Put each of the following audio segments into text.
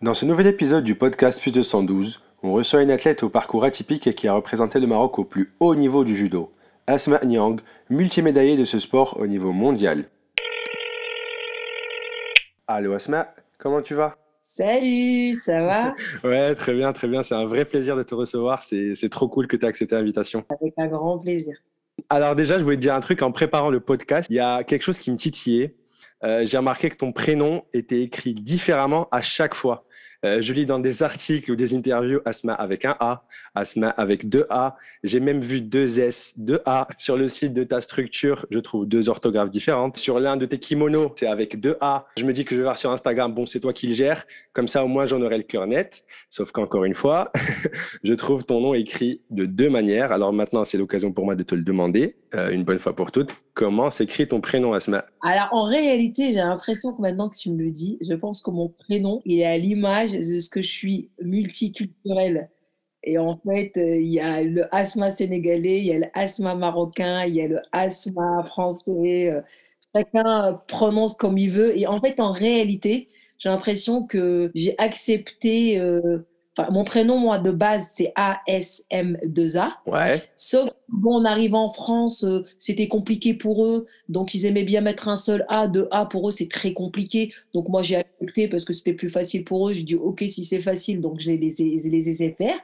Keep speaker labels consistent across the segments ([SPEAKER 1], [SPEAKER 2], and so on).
[SPEAKER 1] Dans ce nouvel épisode du podcast Plus 212, on reçoit une athlète au parcours atypique et qui a représenté le Maroc au plus haut niveau du judo. Asma Nyang, multimédaillée de ce sport au niveau mondial. Allô Asma, comment tu vas?
[SPEAKER 2] Salut, ça va?
[SPEAKER 1] Ouais, très bien, très bien. C'est un vrai plaisir de te recevoir. C'est trop cool que tu aies accepté l'invitation.
[SPEAKER 2] Avec un grand plaisir.
[SPEAKER 1] Alors déjà, je voulais te dire un truc en préparant le podcast. Il y a quelque chose qui me titillait. Euh, j'ai remarqué que ton prénom était écrit différemment à chaque fois. Euh, je lis dans des articles ou des interviews Asma avec un A, Asma avec deux A. J'ai même vu deux S, deux A. Sur le site de ta structure, je trouve deux orthographes différentes. Sur l'un de tes kimonos, c'est avec deux A. Je me dis que je vais voir sur Instagram, bon, c'est toi qui le gères. Comme ça, au moins, j'en aurai le cœur net. Sauf qu'encore une fois, je trouve ton nom écrit de deux manières. Alors maintenant, c'est l'occasion pour moi de te le demander, euh, une bonne fois pour toutes. Comment s'écrit ton prénom, Asma?
[SPEAKER 2] Alors, en réalité, j'ai l'impression que maintenant que tu me le dis, je pense que mon prénom, il est à l'image de ce que je suis multiculturelle. Et en fait, euh, il y a le asthma sénégalais, il y a le asthma marocain, il y a le asthma français. Euh, chacun prononce comme il veut. Et en fait, en réalité, j'ai l'impression que j'ai accepté euh, mon prénom, moi, de base, c'est A-S-M-2-A.
[SPEAKER 1] Ouais.
[SPEAKER 2] Sauf bon, en arrivant en France, euh, c'était compliqué pour eux. Donc, ils aimaient bien mettre un seul A. De A, pour eux, c'est très compliqué. Donc, moi, j'ai accepté parce que c'était plus facile pour eux. J'ai dit, OK, si c'est facile, donc je les, les, les ai faire.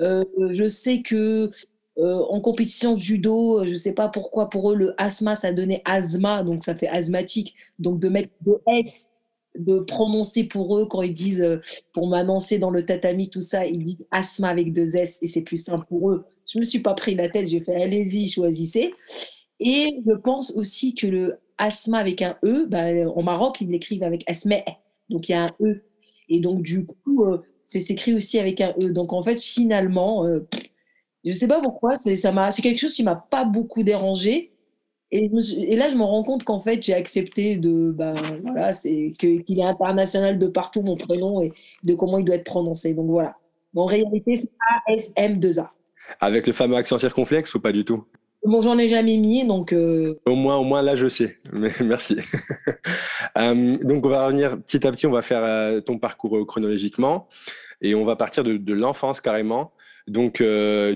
[SPEAKER 2] Euh, je sais que euh, en compétition de judo, je ne sais pas pourquoi pour eux le asthma ça donnait asthma, donc ça fait asthmatique. Donc de mettre de S de prononcer pour eux quand ils disent, euh, pour m'annoncer dans le tatami, tout ça, ils disent asthma avec deux S et c'est plus simple pour eux. Je ne me suis pas pris la tête, j'ai fait allez-y, choisissez. Et je pense aussi que le asthma avec un E, ben, en Maroc, ils l'écrivent avec asma, donc il y a un E. Et donc, du coup, euh, c'est s'écrit aussi avec un E. Donc, en fait, finalement, euh, je ne sais pas pourquoi, c'est quelque chose qui m'a pas beaucoup dérangé et, et, là, je me rends compte qu'en fait, j'ai accepté de, ben, voilà, c'est qu'il est international de partout, mon prénom, et de comment il doit être prononcé. Donc voilà. En réalité, c'est A-S-M-2-A.
[SPEAKER 1] Avec le fameux accent circonflexe ou pas du tout?
[SPEAKER 2] Bon, j'en ai jamais mis, donc. Euh,
[SPEAKER 1] au moins, au moins là, je sais. Mais, merci. Euh, donc, on va revenir petit à petit. On va faire euh, ton parcours chronologiquement, et on va partir de, de l'enfance carrément. Donc,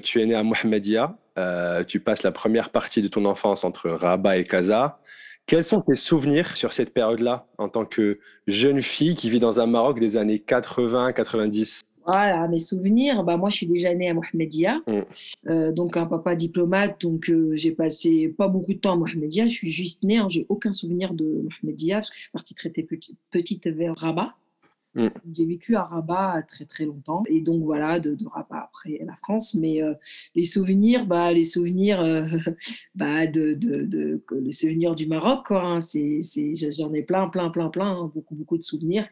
[SPEAKER 1] tu es né à Mohamedia, euh, tu passes la première partie de ton enfance entre Rabat et Casa. Quels sont tes souvenirs sur cette période-là en tant que jeune fille qui vit dans un Maroc des années 80-90
[SPEAKER 2] voilà, mes souvenirs, bah moi je suis déjà née à Mohamedia, mm. euh, donc un papa diplomate, donc euh, j'ai passé pas beaucoup de temps à Mohamedia, je suis juste née, hein, j'ai aucun souvenir de Mohamedia parce que je suis partie très petite vers Rabat. Mm. J'ai vécu à Rabat très très longtemps et donc voilà de, Rabat après la France. Mais euh, les souvenirs, bah les souvenirs, euh, bah de, de, les souvenirs du Maroc quoi. Hein, c'est, j'en ai plein plein plein plein hein, beaucoup beaucoup de souvenirs.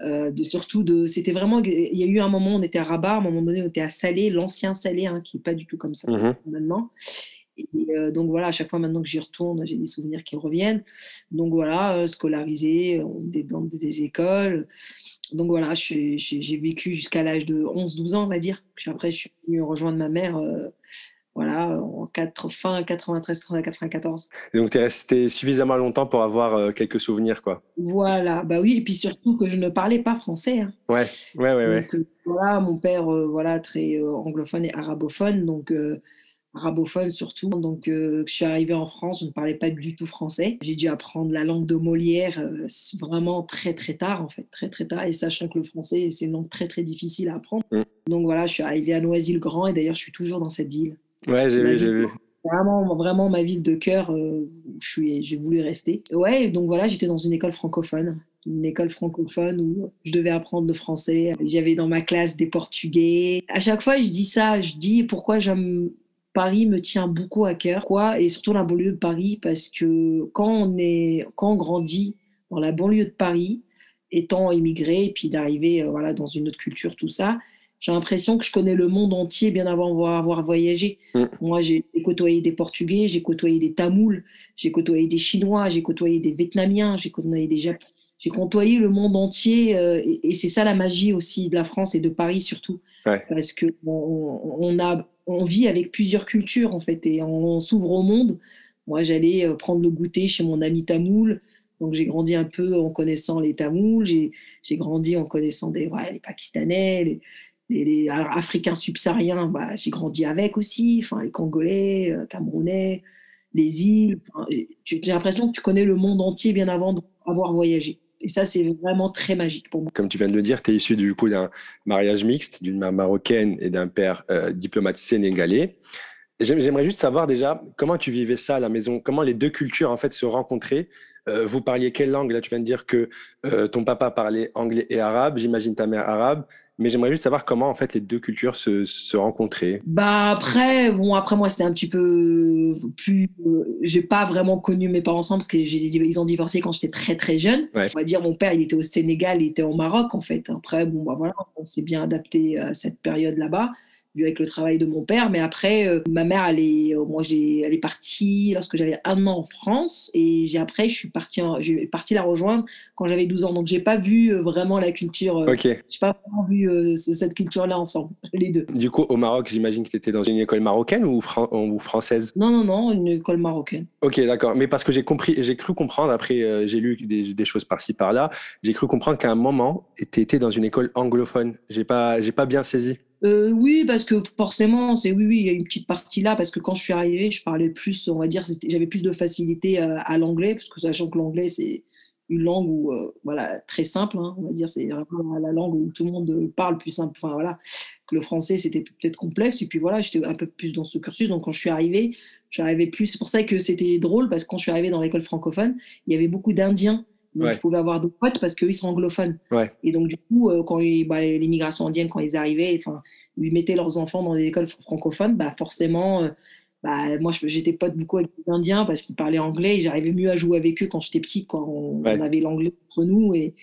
[SPEAKER 2] Euh, de surtout de c'était vraiment il y a eu un moment on était à Rabat, à un moment donné on était à Salé, l'ancien Salé hein, qui est pas du tout comme ça mm-hmm. maintenant. Et donc voilà, à chaque fois maintenant que j'y retourne, j'ai des souvenirs qui reviennent. Donc voilà, scolarisé dans des écoles donc voilà, j'ai vécu jusqu'à l'âge de 11-12 ans, on va dire. Puis après, je suis venue rejoindre ma mère euh, voilà, en 4, fin 93-94.
[SPEAKER 1] donc, tu es resté suffisamment longtemps pour avoir euh, quelques souvenirs, quoi.
[SPEAKER 2] Voilà, bah oui, et puis surtout que je ne parlais pas français. Hein.
[SPEAKER 1] Ouais, ouais, ouais. ouais.
[SPEAKER 2] Euh, voilà, mon père, voilà, très anglophone et arabophone, donc arabophone surtout. Donc, euh, je suis arrivée en France, je ne parlais pas du tout français. J'ai dû apprendre la langue de Molière euh, vraiment très très tard, en fait, très très tard. Et sachant que le français, c'est une langue très très difficile à apprendre. Mm. Donc voilà, je suis arrivée à Noisy-le-Grand et d'ailleurs, je suis toujours dans cette ville.
[SPEAKER 1] Ouais, j'ai vu, j'ai vu.
[SPEAKER 2] Vraiment, vraiment ma ville de cœur euh, où j'ai voulu rester. Ouais, donc voilà, j'étais dans une école francophone une école francophone où je devais apprendre le français. Il y avait dans ma classe des portugais. À chaque fois, je dis ça, je dis pourquoi j'aime Paris me tient beaucoup à cœur, quoi, et surtout la banlieue de Paris, parce que quand on, est, quand on grandit dans la banlieue de Paris, étant immigré, et puis d'arriver euh, voilà, dans une autre culture, tout ça, j'ai l'impression que je connais le monde entier bien avant avoir voyagé. Mm. Moi, j'ai côtoyé des Portugais, j'ai côtoyé des Tamouls, j'ai côtoyé des Chinois, j'ai côtoyé des Vietnamiens, j'ai côtoyé des Japonais. J'ai côtoyé le monde entier euh, et, c'est ça la magie aussi de la France et de Paris surtout. Parce que on a on vit avec plusieurs cultures en fait et on, s'ouvre au monde. Moi, j'allais euh, prendre le goûter chez mon ami tamoul. Donc j'ai grandi un peu en connaissant les Tamouls, j'ai grandi en connaissant des, les Pakistanais, les, Africains subsahariens, bah, j'ai grandi avec aussi, enfin, les Congolais, euh, Camerounais, les îles. j'ai l'impression que tu connais le monde entier bien avant d'avoir voyagé. Et ça, c'est vraiment très magique pour moi.
[SPEAKER 1] Comme tu viens de le dire, tu es issu du coup d'un mariage mixte, d'une mère marocaine et d'un père euh, diplomate sénégalais. J'aimerais juste savoir déjà comment tu vivais ça à la maison, comment les deux cultures en fait se rencontraient? Euh, vous parliez quelle langue? Là, tu viens de dire que euh, ton papa parlait anglais et arabe, j'imagine ta mère arabe. Mais j'aimerais juste savoir comment en fait les deux cultures se, se rencontraient.
[SPEAKER 2] Bah après, bon après moi c'était un petit peu plus. Euh, j'ai pas vraiment connu mes parents ensemble parce qu'ils ont divorcé quand j'étais très très jeune. On va dire mon père il était au Sénégal, il était au Maroc en fait. Après bon bah voilà, on s'est bien adapté à cette période là-bas avec le travail de mon père. Mais après, euh, ma mère, elle est, euh, moi, j'ai, elle est partie lorsque j'avais un an en France. Et j'ai, après, je suis partie, j'ai parti la rejoindre quand j'avais 12 ans. Donc, j'ai pas vu euh, vraiment la culture.
[SPEAKER 1] ok.
[SPEAKER 2] J'ai pas vraiment vu cette culture-là ensemble, les deux.
[SPEAKER 1] Du coup, au Maroc, j'imagine que tu étais dans une école marocaine ou, ou française?
[SPEAKER 2] Non, non, non, une école marocaine.
[SPEAKER 1] Ok, d'accord. Mais parce que j'ai compris, j'ai cru comprendre, après, j'ai lu des, des choses par-ci, par-là, j'ai cru comprendre qu'à un moment, tu étais dans une école anglophone. J'ai pas, j'ai pas bien saisi.
[SPEAKER 2] Euh, oui, parce que forcément, c'est oui, oui, il y a une petite partie là, parce que quand je suis arrivée, je parlais plus, on va dire, j'avais plus de facilité à, à l'anglais, parce que sachant que l'anglais, c'est une langue où, euh, voilà, très simple, hein, on va dire, c'est la langue où tout le monde parle plus simple, enfin voilà, que le français, c'était peut-être complexe, et puis voilà, j'étais un peu plus dans ce cursus, donc quand je suis arrivée, j'arrivais plus, c'est pour ça que c'était drôle, parce que quand je suis arrivée dans l'école francophone, il y avait beaucoup d'Indiens donc, je pouvais avoir des potes parce qu'eux, ils sont anglophones. Et donc, du coup, euh, quand bah, l'immigration indienne, quand ils arrivaient, enfin, ils mettaient leurs enfants dans des écoles francophones, bah, forcément, euh, bah, moi, j'étais pote beaucoup avec les Indiens parce qu'ils parlaient anglais et j'arrivais mieux à jouer avec eux quand j'étais petite, quand on, avait l'anglais entre nous. Et,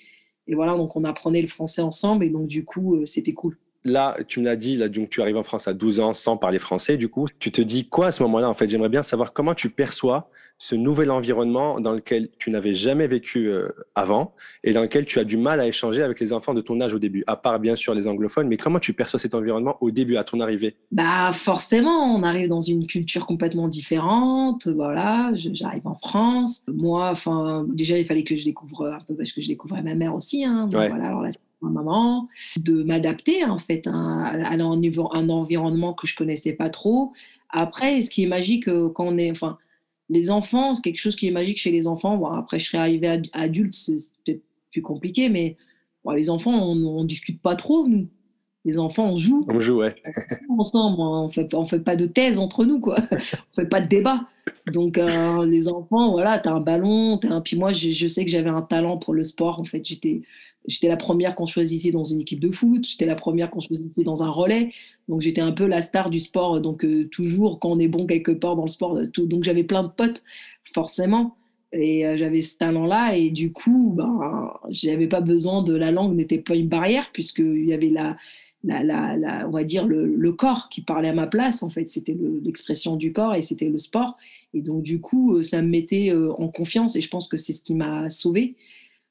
[SPEAKER 2] et, voilà, donc on apprenait le français ensemble et donc, du coup, euh, c'était cool
[SPEAKER 1] là, tu me l'as dit, là, donc tu arrives en France à 12 ans sans parler français, du coup, tu te dis quoi à ce moment-là En fait, j'aimerais bien savoir comment tu perçois ce nouvel environnement dans lequel tu n'avais jamais vécu euh, avant et dans lequel tu as du mal à échanger avec les enfants de ton âge au début, à part bien sûr les anglophones, mais comment tu perçois cet environnement au début, à ton arrivée?
[SPEAKER 2] Bah forcément, on arrive dans une culture complètement différente, voilà, j'arrive en France, moi, enfin, déjà il fallait que je découvre un peu parce que je découvrais ma mère aussi, hein, donc voilà, alors là, ma maman, de m'adapter en fait à, un, un, environnement que je connaissais pas trop. Après, ce qui est magique euh, quand on est, enfin, les enfants, c'est quelque chose qui est magique chez les enfants. Bon, après, je serais arrivée adulte, c'est peut-être plus compliqué, mais les enfants, on ne discute pas trop, nous. Les enfants, on joue.
[SPEAKER 1] On joue, ouais.
[SPEAKER 2] Ensemble, on fait, on fait pas de thèse entre nous, quoi. on fait pas de débat. Donc, euh, les enfants, voilà, tu as un ballon, as un... puis moi, je, je sais que j'avais un talent pour le sport. En fait, j'étais J'étais la première qu'on choisissait dans une équipe de foot, j'étais la première qu'on choisissait dans un relais. Donc j'étais un peu la star du sport. Donc euh, toujours quand on est bon quelque part dans le sport, euh, tout, donc j'avais plein de potes, forcément. Et euh, j'avais ce talent-là. Et du coup, ben, j'avais pas besoin de la langue, n'était pas une barrière, puisqu'il y avait la, la, la, on va dire le, le, corps qui parlait à ma place. En fait, c'était l'expression du corps et c'était le sport. Et donc, du coup, ça me mettait en confiance. Et je pense que c'est ce qui m'a sauvée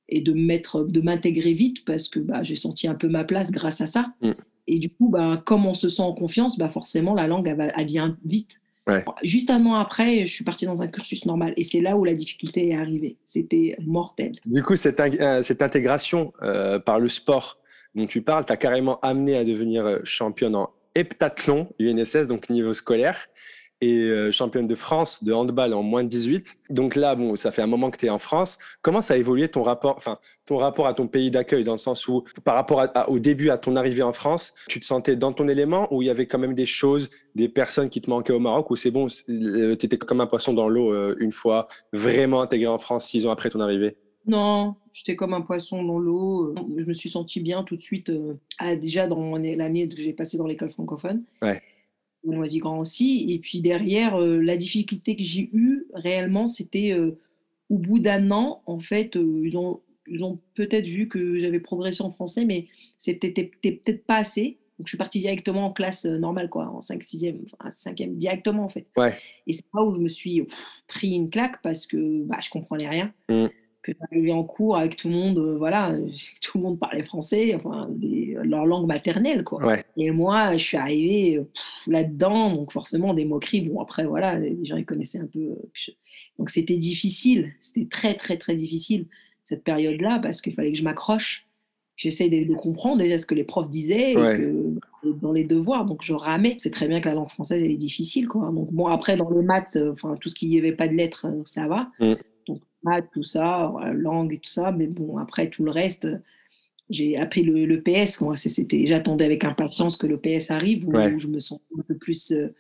[SPEAKER 2] et de mettre, de m'intégrer vite parce que bah, j'ai senti un peu ma place grâce à ça. Mm. Et du coup, bah, comme on se sent en confiance, bah, forcément, la langue, elle, vient vite. Juste un an après, je suis partie dans un cursus normal. Et c'est là où la difficulté est arrivée. C'était mortel.
[SPEAKER 1] Du coup, cette, euh, cette intégration euh, par le sport dont tu parles, t'a carrément amené à devenir euh, championne en heptathlon UNSS, donc niveau scolaire et euh, championne de France de handball en moins de 18. Donc là, bon, ça fait un moment que tu es en France. Comment ça a évolué ton rapport, enfin, ton rapport à ton pays d'accueil dans le sens où, par rapport au début à ton arrivée en France, tu te sentais dans ton élément ou il y avait quand même des choses, des personnes qui te manquaient au Maroc ou c'est bon, euh, tu étais comme un poisson dans l'eau euh, une fois vraiment intégré en France six ans après ton arrivée?
[SPEAKER 2] Non, j'étais comme un poisson dans l'eau. Je me suis sentie bien tout de suite, déjà dans l'année que j'ai passée dans l'école francophone.
[SPEAKER 1] Ouais.
[SPEAKER 2] Noisy-Grand aussi. Et puis derrière, euh, la difficulté que j'ai eue réellement, c'était euh, au bout d'un an, en fait, euh, ils ont, ils ont peut-être vu que j'avais progressé en français, mais c'était peut-être pas assez. Donc je suis partie directement en classe normale, quoi, en 5 6e, enfin 5e, directement en fait.
[SPEAKER 1] Ouais.
[SPEAKER 2] Et c'est là où je me suis pris une claque parce que bah, je comprenais rien.
[SPEAKER 1] Mmh.
[SPEAKER 2] Que j'arrivais en cours avec tout le monde, voilà, tout le monde parlait français, enfin, des, leur langue maternelle, quoi. Et moi, je suis arrivée là-dedans, donc forcément des moqueries. Bon, après, voilà, les gens, ils connaissaient un peu. Donc c'était difficile, c'était très, très, très difficile cette période-là, parce qu'il fallait que je m'accroche. J'essaie de, comprendre déjà ce que les profs disaient dans les devoirs, donc je ramais. C'est très bien que la langue française, elle est difficile, quoi. Donc bon, après, dans les maths, enfin, tout ce qui n'y avait pas de lettres, ça va. Mm. Donc maths, tout ça, langue et tout ça, mais bon, après, tout le reste j'ai appris le, PS. Moi, c'était, j'attendais avec impatience que le PS arrive, où, je me sens un peu plus euh,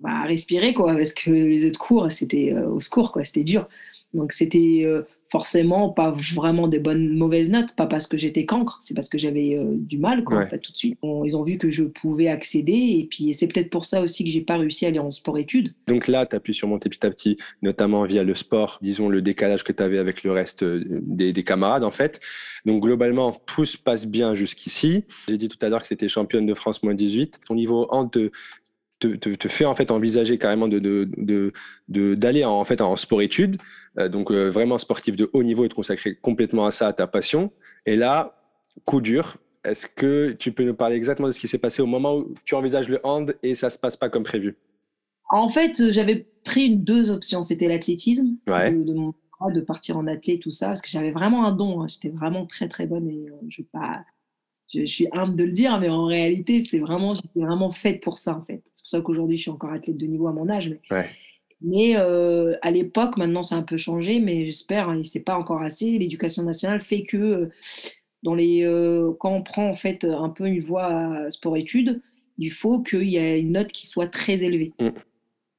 [SPEAKER 2] bah, respirer, quoi, parce que les autres cours, c'était euh, au secours, quoi, c'était dur. Donc, c'était euh, forcément pas vraiment des bonnes mauvaises notes, pas parce que j'étais cancre, c'est parce que j'avais euh, du mal quoi, tout de suite. ils ont vu que je pouvais accéder et puis c'est peut-être pour ça aussi que j'ai pas réussi à aller en sport-études.
[SPEAKER 1] Donc là, tu as pu surmonter petit à petit, notamment via le sport, disons le décalage que tu avais avec le reste euh, des, camarades en fait. Donc globalement, tout se passe bien jusqu'ici. J'ai dit tout à l'heure que tu étais championne de France moins 18. Ton niveau en te, te, fait en fait envisager carrément de, de, d'aller en, fait en sport-études. Euh, donc euh, vraiment sportif de haut niveau et de consacrer complètement à ça, à ta passion. Et là, coup dur. Est-ce que tu peux nous parler exactement de ce qui s'est passé au moment où tu envisages le hand et ça se passe pas comme prévu?
[SPEAKER 2] En fait, j'avais pris deux options. C'était l'athlétisme, de, de, partir en athlète, tout ça, parce que j'avais vraiment un don. Hein. J'étais vraiment très très bonne et euh, je pas. Je, suis humble de le dire, mais en réalité, c'est vraiment, j'étais vraiment faite pour ça en fait. C'est pour ça qu'aujourd'hui, je suis encore athlète de niveau à mon âge. Mais mais euh, à l'époque, maintenant, ça a un peu changé, mais j'espère, hein, il pas encore assez. L'éducation nationale fait que euh, dans les, euh, quand on prend en fait un peu une voie sport-études, il faut qu'il y ait une note qui soit très élevée mm.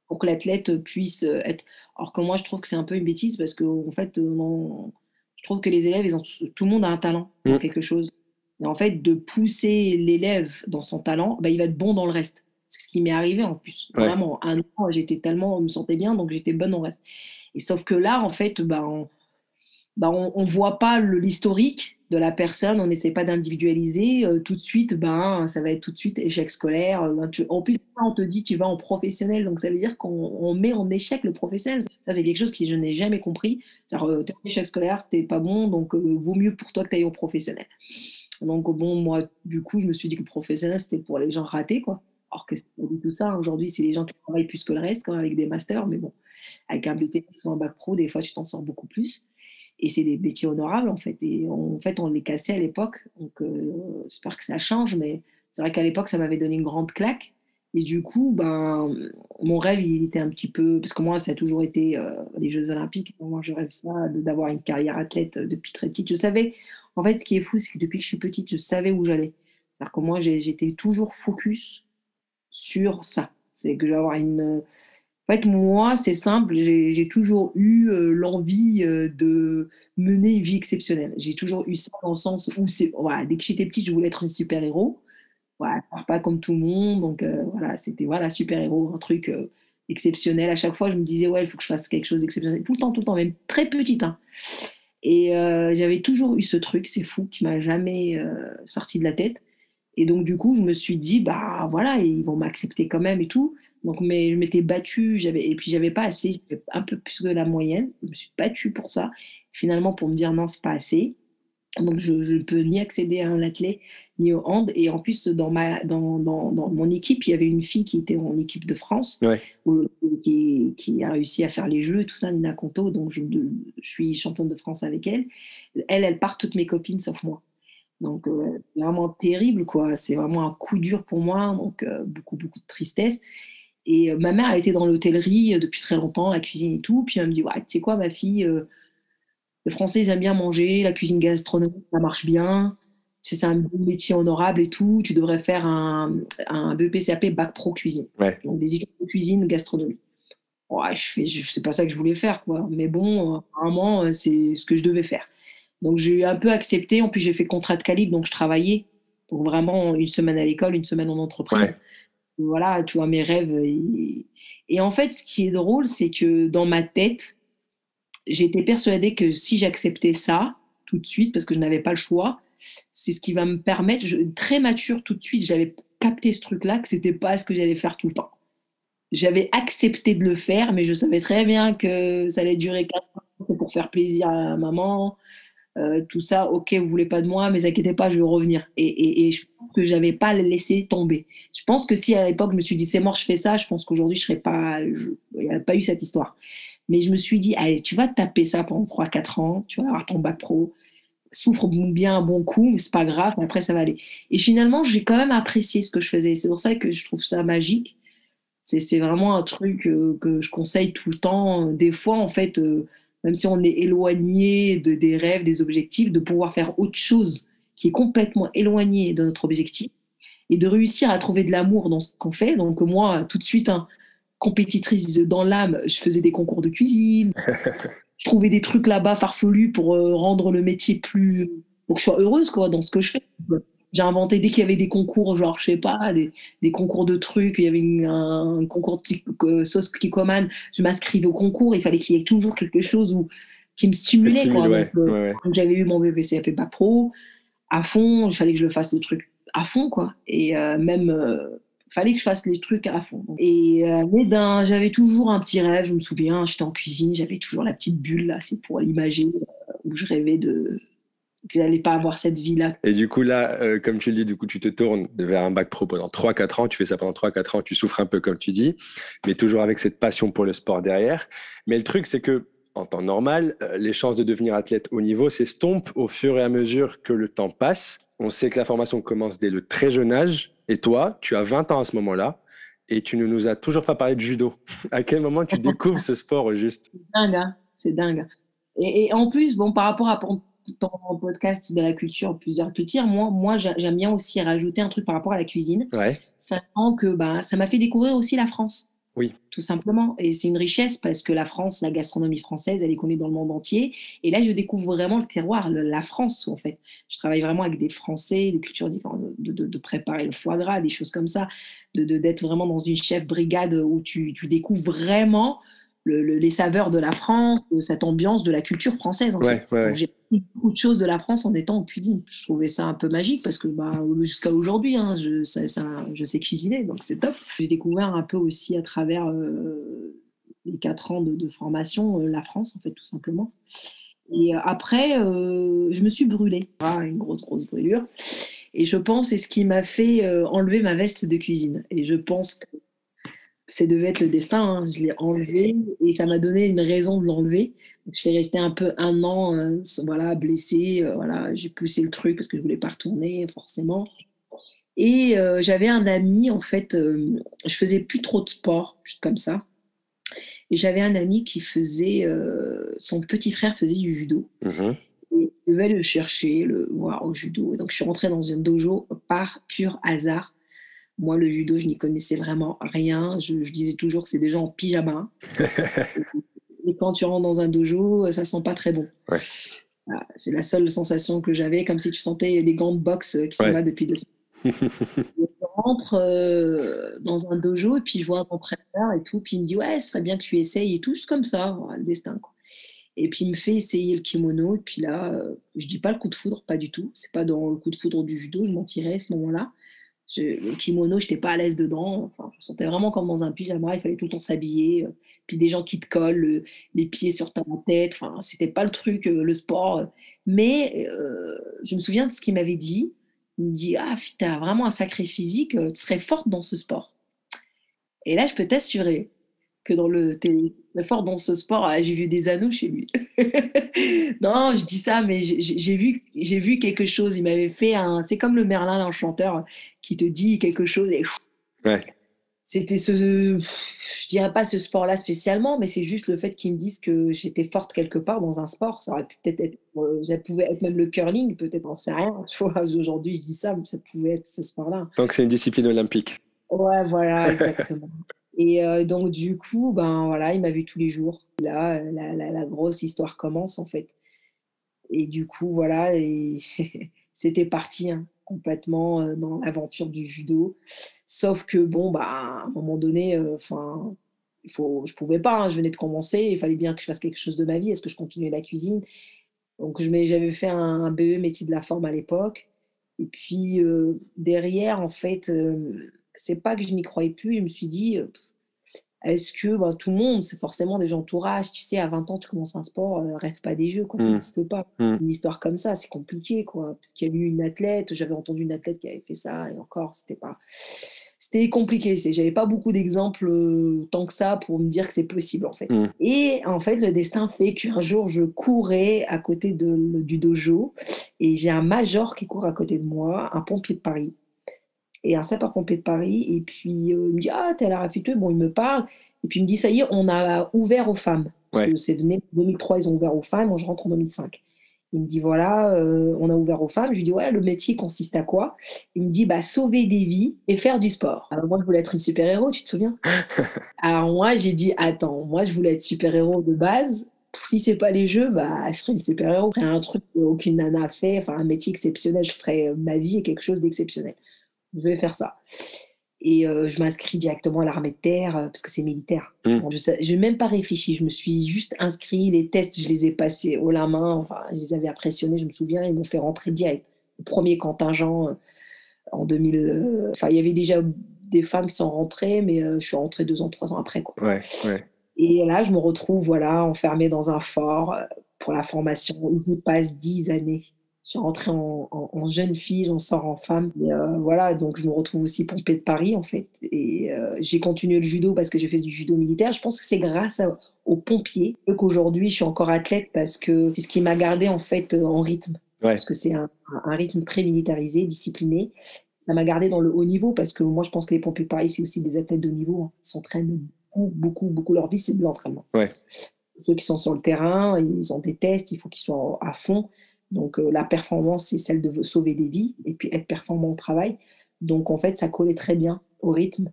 [SPEAKER 2] pour que l'athlète puisse être. Alors que moi, je trouve que c'est un peu une bêtise parce que en fait, je trouve que les élèves, ils ont tout, le monde a un talent pour mm. quelque chose. Et en fait, de pousser l'élève dans son talent, bah, il va être bon dans le reste. C'est ce qui m'est arrivé en plus. Vraiment, un an, j'étais tellement, on me sentait bien, donc j'étais bonne au reste. Et sauf que là, en fait, bah, on bah, on, voit pas l'historique de la personne, on n'essaie pas d'individualiser. Euh, tout de suite, ben, ça va être tout de suite échec scolaire. Euh, en plus, on te dit tu vas en professionnel, donc ça veut dire qu'on met en échec le professionnel. Ça, c'est quelque chose que je n'ai jamais compris. C'est-à-dire, euh, es en échec scolaire, t'es pas bon, donc vaut mieux pour toi que tu ailles au professionnel. Donc, bon, moi, du coup, je me suis dit que professionnel, c'était pour les gens ratés, quoi. Alors que c'est pas du tout ça. Aujourd'hui, c'est les gens qui travaillent plus que le reste, quand avec des masters. Mais bon, avec un BTS ou un bac pro, des fois, tu t'en sors beaucoup plus. Et c'est des métiers honorables, en fait. Et en fait, on les cassait à l'époque. Donc, euh, j'espère que ça change. Mais c'est vrai qu'à l'époque, ça m'avait donné une grande claque. Et du coup, ben, mon rêve, il était un petit peu. Parce que moi, ça a toujours été euh, les Jeux Olympiques. Moi, je rêve ça, d'avoir une carrière athlète depuis très petite. Je savais. En fait, ce qui est fou, c'est que depuis que je suis petite, je savais où j'allais. C'est-à-dire que moi, j'étais toujours focus sur ça. C'est que je vais avoir une. En fait, moi, c'est simple, j'ai toujours eu euh, l'envie euh, de mener une vie exceptionnelle. J'ai toujours eu ça dans le sens où, dès que j'étais petite, je voulais être un super-héros. Voilà, pas comme tout le monde. Donc, euh, voilà, c'était voilà, super-héros, un truc exceptionnel. À chaque fois, je me disais, ouais, il faut que je fasse quelque chose d'exceptionnel. Tout le temps, tout le temps, même très petite. Hein. Et j'avais toujours eu ce truc, c'est fou, qui m'a jamais sorti de la tête. Et donc, du coup, je me suis dit, bah voilà, ils vont m'accepter quand même et tout. Donc, mais je m'étais battue, j'avais, et puis j'avais pas assez, un peu plus que la moyenne. Je me suis battue pour ça. Finalement, pour me dire non, c'est pas assez. Donc, je ne peux ni accéder à un athlète ni au hand. Et en plus, dans, ma, dans, dans, dans, mon équipe, il y avait une fille qui était en équipe de France, qui, qui, a réussi à faire les jeux tout ça, Nina Conto. Donc, je, je suis championne de France avec elle. Elle, elle part toutes mes copines sauf moi. Donc, euh, vraiment terrible, quoi. C'est vraiment un coup dur pour moi, donc euh, beaucoup, beaucoup de tristesse. Et euh, ma mère, elle était dans l'hôtellerie depuis très longtemps, la cuisine et tout. Puis elle me dit, ouais, tu sais quoi, ma fille, les Français, ils aiment bien manger, la cuisine gastronomique, ça marche bien. C'est un métier honorable et tout. Tu devrais faire un, un BEPCAP Bac Pro Cuisine. Donc, des études de cuisine, gastronomie. Ouais, je fais, je, sais pas ça que je voulais faire, quoi. Mais bon, apparemment, c'est ce que je devais faire. Donc j'ai un peu accepté. En plus, j'ai fait contrat de calibre, donc je travaillais. Donc vraiment une semaine à l'école, une semaine en entreprise. Voilà, tu vois, mes rêves. Et... en fait, ce qui est drôle, c'est que dans ma tête, j'étais persuadée que si j'acceptais ça tout de suite, parce que je n'avais pas le choix, c'est ce qui va me permettre, très mature tout de suite, j'avais capté ce truc-là, que c'était pas ce que j'allais faire tout le temps. J'avais accepté de le faire, mais je savais très bien que ça allait durer quatre ans, c'est pour faire plaisir à maman, euh, tout ça, ok, vous voulez pas de moi, mais inquiétez pas, je vais revenir. Et, et, je pense que j'avais pas laissé tomber. Je pense que si à l'époque je me suis dit c'est mort, je fais ça, je pense qu'aujourd'hui je serais pas, il n'y a pas eu cette histoire. Mais je me suis dit, allez, tu vas taper ça pendant 3-4 ans, tu vas avoir ton bac pro, souffre bien un bon coup, mais c'est pas grave, après ça va aller. Et finalement, j'ai quand même apprécié ce que je faisais. C'est pour ça que je trouve ça magique. C'est vraiment un truc euh, que je conseille tout le temps. Des fois, en fait, euh, même si on est éloigné de, des rêves, des objectifs, de pouvoir faire autre chose qui est complètement éloigné de notre objectif et de réussir à trouver de l'amour dans ce qu'on fait. Donc moi, tout de suite, hein, compétitrice dans l'âme, je faisais des concours de cuisine, je trouvais des trucs là-bas farfelus pour euh, rendre le métier plus... pour que je sois heureuse quoi, dans ce que je fais. J'ai inventé dès qu'il y avait des concours, genre, je sais pas, des, concours de trucs, il y avait un, concours de sauce kikoman, je m'inscrivais au concours, il fallait qu'il y ait toujours quelque chose où, qui me stimulait. quoi. Euh, j'avais eu mon BPCAP pas pro, à fond, il fallait que je fasse le truc à fond, quoi. Et euh, même, euh, fallait que je fasse les trucs à fond. Et mais ben, j'avais toujours un petit rêve, je me souviens, j'étais en cuisine, j'avais toujours la petite bulle là, c'est pour l'imaginer, où je rêvais de que n'allais pas avoir cette vie-là.
[SPEAKER 1] Et du coup, là, euh, comme tu le dis, du coup, tu te tournes vers un bac pro pendant 3-4 ans, tu fais ça pendant 3-4 ans, tu souffres un peu comme tu dis, mais toujours avec cette passion pour le sport derrière. Mais le truc, c'est que en temps normal, euh, les chances de devenir athlète haut niveau s'estompent au fur et à mesure que le temps passe. On sait que la formation commence dès le très jeune âge. Et toi, tu as 20 ans à ce moment-là et tu ne nous as toujours pas parlé de judo. à quel moment tu découvres ce sport au juste?
[SPEAKER 2] C'est dingue, hein. c'est dingue. Et, et, en plus, bon, par rapport à ton podcast de la culture, plusieurs cultures, moi, moi j'aime bien aussi rajouter un truc par rapport à la cuisine.
[SPEAKER 1] Ouais.
[SPEAKER 2] Sachant que bah, ça m'a fait découvrir aussi la France.
[SPEAKER 1] Oui.
[SPEAKER 2] Tout simplement. Et c'est une richesse parce que la France, la gastronomie française, elle est connue dans le monde entier. Et là, je découvre vraiment le terroir, la France, en fait. Je travaille vraiment avec des Français, des cultures différentes, de, de, préparer le foie gras, des choses comme ça, de d'être vraiment dans une chef brigade où tu, tu découvres vraiment les saveurs de la France, de cette ambiance de la culture française. J'ai appris beaucoup de choses de la France en étant en cuisine. Je trouvais ça un peu magique parce que bah, jusqu'à aujourd'hui, hein, je, je, sais cuisiner, donc c'est top. J'ai découvert un peu aussi à travers euh, les quatre ans de, formation euh, la France, en fait, tout simplement. Et euh, après, je me suis brûlée, ah, une grosse, grosse brûlure. Et je pense, c'est ce qui m'a fait enlever ma veste de cuisine. Et je pense que ça devait être le destin. Hein. Je l'ai enlevé et ça m'a donné une raison de l'enlever. Je suis restée un peu un an, euh, voilà, blessée. Euh, voilà, j'ai poussé le truc parce que je voulais pas retourner forcément. Et euh, j'avais un ami, en fait, je faisais plus trop de sport, juste comme ça. Et j'avais un ami qui faisait, son petit frère faisait du judo.
[SPEAKER 1] Mm-hmm.
[SPEAKER 2] Et je devais le chercher, le voir au judo. Et donc je suis rentrée dans un dojo par pur hasard moi, le judo, je n'y connaissais vraiment rien. Je, disais toujours que c'est des gens en pyjama. et quand tu rentres dans un dojo, ça sent pas très bon. c'est la seule sensation que j'avais, comme si tu sentais des gants de boxe qui sont là depuis deux semaines. je rentre euh, dans un dojo et puis je vois un entraîneur et tout, puis il me dit ouais, ce serait bien que tu essayes et tout, juste comme ça, le destin. Et puis il me fait essayer le kimono et puis là, euh, je dis pas le coup de foudre, pas du tout. C'est pas dans le coup de foudre du judo, je mentirais à ce moment-là le kimono, je n'étais pas à l'aise dedans. Je me sentais vraiment comme dans un pyjama. Il fallait tout le temps s'habiller. Euh, puis des gens qui te collent les pieds sur ta tête. Enfin, c'était pas le truc, euh, le sport. Mais euh, je me souviens de ce qu'il m'avait dit. Il me dit Ah, tu as vraiment un sacré physique. Tu serais forte dans ce sport. Et là, je peux t'assurer que dans le très fort dans ce sport. Ah, j'ai vu des anneaux chez lui. non, je dis ça, mais j'ai vu, j'ai vu quelque chose. Il m'avait fait un. C'est comme le Merlin l'enchanteur qui te dit quelque chose et.
[SPEAKER 1] Ouais.
[SPEAKER 2] C'était ce, je dirais pas ce sport-là spécialement, mais c'est juste le fait qu'ils me disent que j'étais forte quelque part dans un sport. Ça aurait pu peut-être être, euh, ça pouvait être même le curling, peut-être, on sait rien. Aujourd'hui, je dis ça, mais ça pouvait être ce sport-là.
[SPEAKER 1] Donc c'est une discipline olympique.
[SPEAKER 2] Ouais, voilà, exactement. Et euh, donc, du coup, ben voilà, il m'a vu tous les jours. Là, la, la, grosse histoire commence, en fait. Et du coup, voilà, c'était parti hein, complètement euh, dans l'aventure du judo. Sauf que, bon, bah, à un moment donné, euh, enfin, il faut, je pouvais pas, hein, je venais de commencer, il fallait bien que je fasse quelque chose de ma vie. Est-ce que je continuais la cuisine? Donc, j'avais fait un, BE métier de la forme à l'époque. Et puis, derrière, en fait c'est pas que je n'y croyais plus. Je me suis dit, euh, est-ce que bah, tout le monde, c'est forcément des entourages, tu sais, à 20 ans, tu commences un sport, euh, rêve pas des jeux, quoi, ça
[SPEAKER 1] Mm.
[SPEAKER 2] n'existe pas.
[SPEAKER 1] Mm.
[SPEAKER 2] Une histoire comme ça, c'est compliqué, quoi. Parce qu'il y a eu une athlète, j'avais entendu une athlète qui avait fait ça, et encore, c'était pas. C'était compliqué, j'avais pas beaucoup d'exemples euh, tant que ça pour me dire que c'est possible, en fait.
[SPEAKER 1] Mm.
[SPEAKER 2] Et en fait, le destin fait qu'un jour, je courais à côté de, du dojo, et j'ai un major qui court à côté de moi, un pompier de Paris et un sapeur-pompier de Paris. Et puis, euh, il me dit Ah, t'es à la rafiteux Bon, il me parle. Et puis, il me dit Ça y est, on a ouvert aux femmes. Parce
[SPEAKER 1] Ouais.
[SPEAKER 2] que c'est venu en 2003, ils ont ouvert aux femmes. Moi, je rentre en 2005. Il me dit Voilà, euh, on a ouvert aux femmes. Je lui dis Ouais, le métier consiste à quoi? Il me dit bah, Sauver des vies et faire du sport. Alors, moi, je voulais être une super-héros, tu te souviens? Alors, moi, j'ai dit Attends, moi, je voulais être super-héros de base. Si c'est pas les jeux, bah, je serais une super-héros. Je ferais un truc qu'aucune nana a fait, enfin, un métier exceptionnel. Je ferais euh, ma vie et quelque chose d'exceptionnel je vais faire ça. Et euh, je m'inscris directement à l'armée de terre euh, parce que c'est militaire.
[SPEAKER 1] Mm.
[SPEAKER 2] Bon, je n'ai même pas réfléchi, je me suis juste inscrit, les tests, je les ai passés haut la main, enfin, je les avais impressionnés, je me souviens, ils m'ont fait rentrer direct. Le premier contingent euh, en 2000, euh, enfin, il y avait déjà des femmes qui sont rentrées, mais je suis rentrée deux ans, trois ans après. Quoi.
[SPEAKER 1] Ouais, ouais.
[SPEAKER 2] Et là, je me retrouve voilà, enfermée dans un fort pour la formation. J'y passe dix années. Je suis rentrée en, en- en jeune fille, j'en sors en femme. Et, euh, voilà, donc je me retrouve aussi pompée de Paris, en fait. Et euh, j'ai continué le judo parce que j'ai fait du judo militaire. Je pense que c'est grâce à- aux pompiers qu'aujourd'hui, je suis encore athlète parce que c'est ce qui m'a gardé, en fait, euh, en rythme.
[SPEAKER 1] Ouais.
[SPEAKER 2] Parce que c'est un, un rythme très militarisé, discipliné. Ça m'a gardé dans le haut niveau parce que moi, je pense que les pompiers de Paris, c'est aussi des athlètes de haut niveau. hein. Ils s'entraînent beaucoup, beaucoup, beaucoup. Leur vie, c'est de l'entraînement.
[SPEAKER 1] Ouais.
[SPEAKER 2] Ceux qui sont sur le terrain, ils ont des tests, il faut qu'ils soient à fond. Donc, euh, la performance, c'est celle de sauver des vies et puis être performant au travail. Donc, en fait, ça collait très bien au rythme.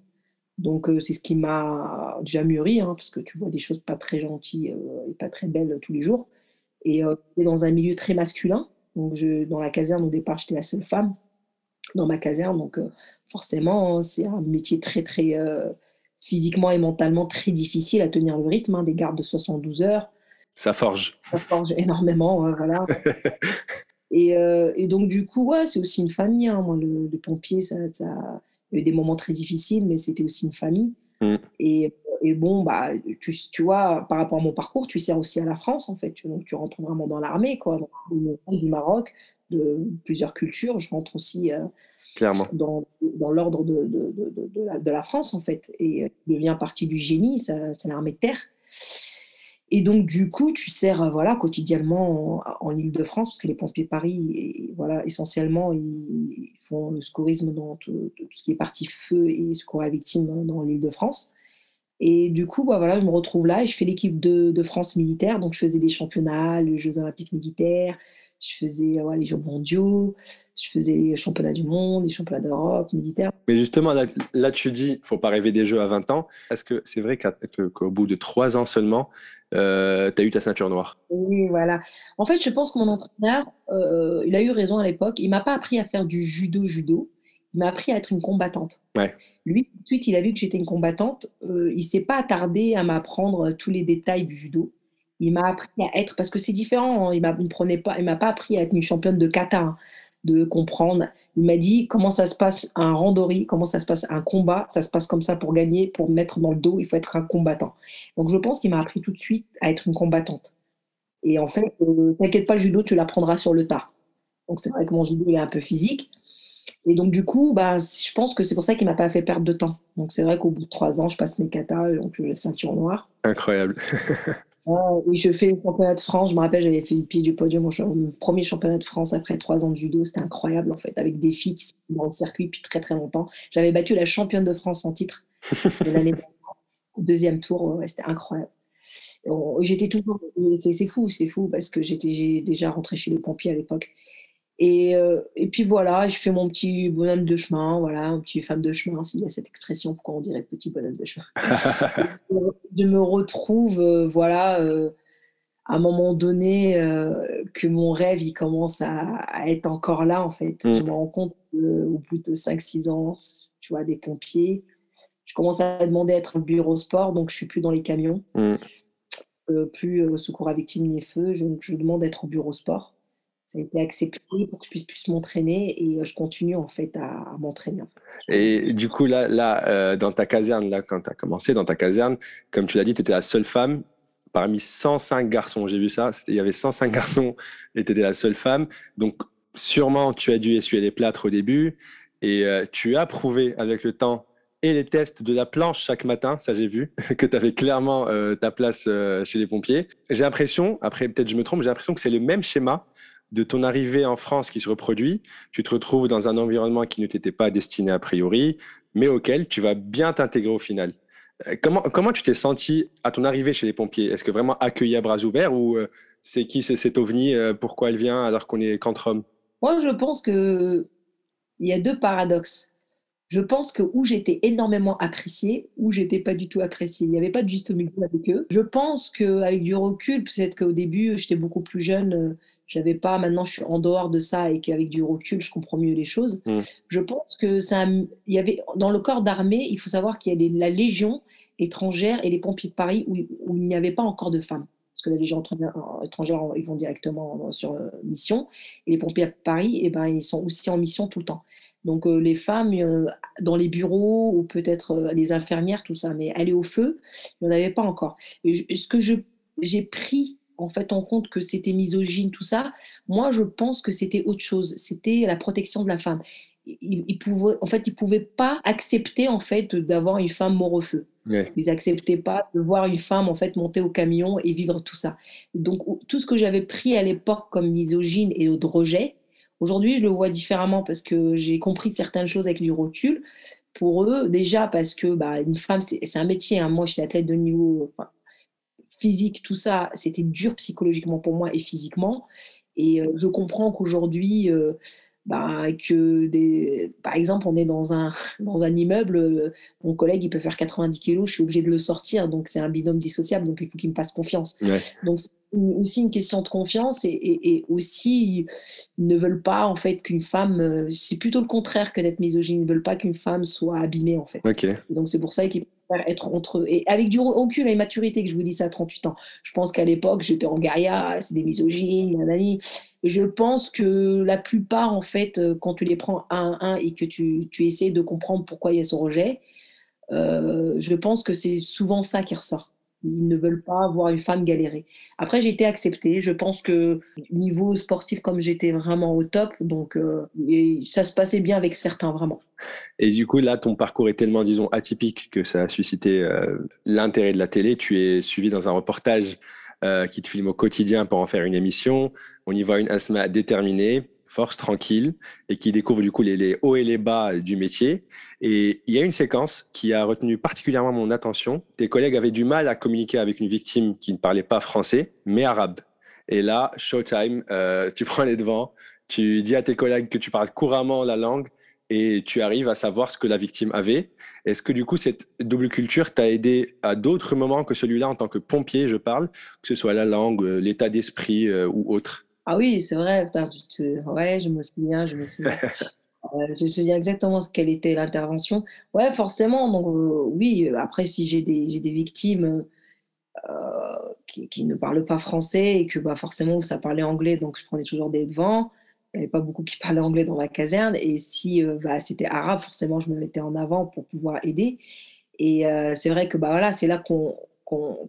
[SPEAKER 2] Donc, euh, c'est ce qui m'a déjà mûri, hein, parce que tu vois des choses pas très gentilles euh, et pas très belles tous les jours. Et dans un milieu très masculin. Donc, dans la caserne, au départ, j'étais la seule femme dans ma caserne. Donc, forcément, hein, c'est un métier très, très physiquement et mentalement très difficile à tenir le rythme, hein, des gardes de 72 heures.
[SPEAKER 1] Ça forge.
[SPEAKER 2] Ça forge énormément, voilà. et, euh, et donc, du coup, ouais, c'est aussi une famille. hein. Moi, le, les pompiers, ça, ça, il y a eu des moments très difficiles, mais c'était aussi une famille.
[SPEAKER 1] Mm.
[SPEAKER 2] Et, et bon, bah, tu, tu vois, par rapport à mon parcours, tu sers aussi à la France, en fait. Donc, tu rentres vraiment dans l'armée, quoi. Du Maroc, de plusieurs cultures. Je rentre aussi euh,
[SPEAKER 1] Clairement.
[SPEAKER 2] dans, dans l'ordre de, de, de, de, la, de la France, en fait. Et euh, devient partie du génie, ça- c'est l'armée de terre. Et donc, du coup, tu sers euh, voilà, quotidiennement en, en Ile-de-France, parce que les pompiers Paris, voilà, essentiellement, ils font le secourisme dans tout, tout ce qui est partie feu et secours à la victime dans, dans l'Île-de-France. Et du coup, bah, voilà, je me retrouve là et je fais l'équipe de, de France militaire. Donc, je faisais des championnats, les Jeux olympiques militaires, je faisais les Jeux mondiaux, je faisais les championnats du monde, les championnats d'Europe militaires.
[SPEAKER 1] Mais justement, là, là, tu dis, faut pas rêver des jeux à 20 ans. Est-ce que c'est vrai qu'au bout de trois ans seulement, euh, tu as eu ta ceinture noire?
[SPEAKER 2] Oui, voilà. En fait, je pense que mon entraîneur, euh, il a eu raison à l'époque. Il m'a pas appris à faire du judo-judo. Il m'a appris à être une combattante.
[SPEAKER 1] Ouais.
[SPEAKER 2] Lui, tout de suite, il a vu que j'étais une combattante. Euh, il s'est pas attardé à m'apprendre tous les détails du judo. Il m'a appris à être, parce que c'est différent. hein. Il me prenait pas, il m'a pas appris à être une championne de kata, hein, de comprendre. Il m'a dit comment ça se passe un randori, comment ça se passe un combat. Ça se passe comme ça pour gagner, pour me mettre dans le dos. Il faut être un combattant. Donc, je pense qu'il m'a appris tout de suite à être une combattante. Et en fait, euh, t'inquiète pas, le judo, tu l'apprendras sur le tas. Donc, c'est vrai que mon judo est un peu physique. Et donc, du coup, bah, je pense que c'est pour ça qu'il m'a pas fait perdre de temps. Donc, c'est vrai qu'au bout de trois ans, je passe mes katas, donc la ceinture noire.
[SPEAKER 1] Incroyable.
[SPEAKER 2] Euh, et je fais le championnat de France. Je me rappelle, j'avais fait le pied du podium au premier championnat de France après trois ans de judo. C'était incroyable, en fait, avec des filles qui sont dans le circuit depuis très, très longtemps. J'avais battu la championne de France en titre de l'année deuxième tour, ouais, c'était incroyable. J'étais toujours. C'est fou, c'est fou, parce que j'étais déjà rentré chez les pompiers à l'époque. Et, euh, et puis voilà, je fais mon petit bonhomme de chemin, voilà, un petit femme de chemin, s'il y a cette expression, pourquoi on dirait petit bonhomme de chemin? Je me retrouve, euh, voilà, euh, à un moment donné, que mon rêve, il commence à, à être encore là, en fait.
[SPEAKER 1] Mm.
[SPEAKER 2] Je me rends compte qu'au bout de 5-6 ans, tu vois, des pompiers, je commence à demander à être au bureau sport, donc je suis plus dans les camions,
[SPEAKER 1] Mm.
[SPEAKER 2] plus euh, secours à victimes ni feu, je, je demande d'être au bureau sport. Ça a été accepté pour que je puisse plus m'entraîner et je continue en fait à, m'entraîner.
[SPEAKER 1] Et du coup, là, là dans ta caserne, là, quand tu as commencé dans ta caserne, comme tu l'as dit, tu étais la seule femme parmi 105 garçons. J'ai vu ça, il y avait 105 garçons et tu étais la seule femme. Donc, sûrement, tu as dû essuyer les plâtres au début et tu as prouvé avec le temps et les tests de la planche chaque matin, ça j'ai vu, que tu avais clairement euh, ta place euh, chez les pompiers. J'ai l'impression, après peut-être je me trompe, j'ai l'impression que c'est le même schéma de ton arrivée en France qui se reproduit. Tu te retrouves dans un environnement qui ne t'était pas destiné a priori, mais auquel tu vas bien t'intégrer au final. Euh, comment, comment tu t'es senti à ton arrivée chez les pompiers? Est-ce que vraiment accueilli à bras ouverts ou c'est qui c'est cet ovni Pourquoi elle vient alors qu'on est qu'entre hommes?
[SPEAKER 2] Moi, je pense qu'il y a deux paradoxes je pense que où j'étais énormément appréciée, où j'étais pas du tout appréciée. Il n'y avait pas de juste milieu avec eux. Je pense qu'avec du recul, peut-être qu'au début, j'étais beaucoup plus jeune, euh, j'avais pas, maintenant je suis en dehors de ça et qu'avec du recul, je comprends mieux les choses. Mmh. Je pense que ça, il y avait, dans le corps d'armée, il faut savoir qu'il y a la Légion étrangère et les pompiers de Paris où, où il n'y avait pas encore de femmes parce que la Légion étrangère, ils vont directement sur euh, mission. Et les pompiers à Paris, eh ben, ils sont aussi en mission tout le temps. Donc euh, les femmes euh, dans les bureaux ou peut-être euh, les infirmières, tout ça, mais aller au feu, il n'y en avait pas encore. Est-ce que j'ai pris en fait en compte que c'était misogyne, tout ça Moi, je pense que c'était autre chose. C'était la protection de la femme. Ils, pouvaient, en fait, ils pouvaient pas accepter en fait d'avoir une femme mort au feu. Ils n'acceptaient pas de voir une femme en fait monter au camion et vivre tout ça. Donc tout ce que j'avais pris à l'époque comme misogyne et de rejet, Aujourd'hui, je le vois différemment parce que j'ai compris certaines choses avec du recul. Pour eux, déjà parce que bah, une femme, c'est un métier. Hein. Moi, j'étais athlète de niveau physique, tout ça, c'était dur psychologiquement pour moi et physiquement. Et euh, je comprends qu'aujourd'hui, euh, bah, que des, par exemple, on est dans un, dans un immeuble, euh, mon collègue, il peut faire 90 kilos, je suis obligée de le sortir, donc c'est un binôme dissociable, donc il faut qu'il me fasse confiance. Donc c'est aussi une question de confiance et, et, aussi ils ne veulent pas en fait qu'une femme, euh, c'est plutôt le contraire que d'être misogyne, ils ne veulent pas qu'une femme soit abîmée en fait. Donc c'est pour ça qu'ils être entre eux. Et avec du recul et maturité que je vous dis ça à 38 ans. Je pense qu'à l'époque, j'étais en guérilla, c'est des misogynes, nanani. Je pense que la plupart, en fait, euh, quand tu les prends un à un et que tu, tu essaies de comprendre pourquoi il y a ce rejet, euh, je pense que c'est souvent ça qui ressort. Ils ne veulent pas voir une femme galérer. Après, j'ai été acceptée. Je pense que niveau sportif, comme j'étais vraiment au top, donc euh, ça se passait bien avec certains, vraiment.
[SPEAKER 1] Et du coup, là, ton parcours est tellement, disons, atypique que ça a suscité euh, l'intérêt de la télé. Tu es suivi dans un reportage euh, qui te filme au quotidien pour en faire une émission. On y voit une Asma déterminée, force tranquille et qui découvre du coup les, hauts et les bas du métier. Et il y a une séquence qui a retenu particulièrement mon attention. Tes collègues avaient du mal à communiquer avec une victime qui ne parlait pas français, mais arabe. Et là, Showtime, euh, tu prends les devants, tu dis à tes collègues que tu parles couramment la langue et tu arrives à savoir ce que la victime avait. Est-ce que du coup, cette double culture t'a aidé à d'autres moments que celui-là en tant que pompier, je parle, que ce soit la langue, l'état d'esprit euh, ou autre?
[SPEAKER 2] Ah oui, c'est vrai. Ouais, je me souviens, je me souviens. Euh, je me souviens exactement ce quelle était l'intervention. Ouais, forcément. Donc euh, oui. Après, si j'ai des, des victimes euh, qui, qui, ne parlent pas français et que bah forcément ça parlait anglais, donc je prenais toujours des devants. Il n'y avait pas beaucoup qui parlaient anglais dans la caserne. Et si bah, c'était arabe, forcément, je me mettais en avant pour pouvoir aider. Et c'est vrai que bah, voilà, c'est là qu'on,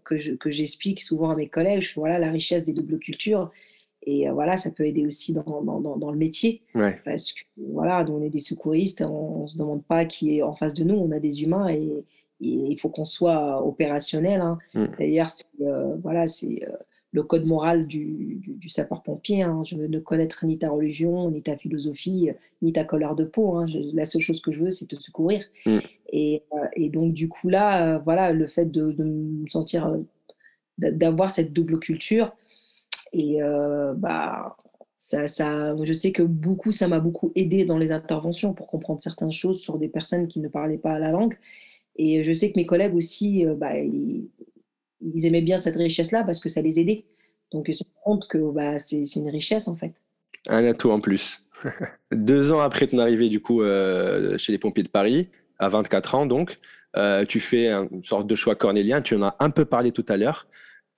[SPEAKER 2] que, j'explique souvent à mes collègues, voilà, la richesse des doubles cultures et euh, voilà, ça peut aider aussi dans, dans, dans, le métier. Parce que voilà, on est des secouristes, on ne se demande pas qui est en face de nous, on a des humains et, il faut qu'on soit opérationnel. Hein. Mm. D'ailleurs, c'est euh, voilà, c'est euh, le code moral du, du, sapeur-pompier. Hein. Je veux ne connaître ni ta religion, ni ta philosophie, ni ta couleur de peau. Hein. la seule chose que je veux, c'est te secourir. Mm. Et, et, donc, du coup, là, voilà, le fait de, de me sentir, d'avoir cette double culture, et euh, bah, ça, je sais que beaucoup, ça m'a beaucoup aidé dans les interventions pour comprendre certaines choses sur des personnes qui ne parlaient pas la langue. Et je sais que mes collègues aussi, euh, bah, ils, aimaient bien cette richesse-là parce que ça les aidait. Donc ils se rendent compte que bah, c'est une richesse en fait.
[SPEAKER 1] Un atout en plus. Deux ans après ton arrivée du coup euh, chez les pompiers de Paris, à 24 ans donc, tu fais une sorte de choix cornélien. Tu en as un peu parlé tout à l'heure.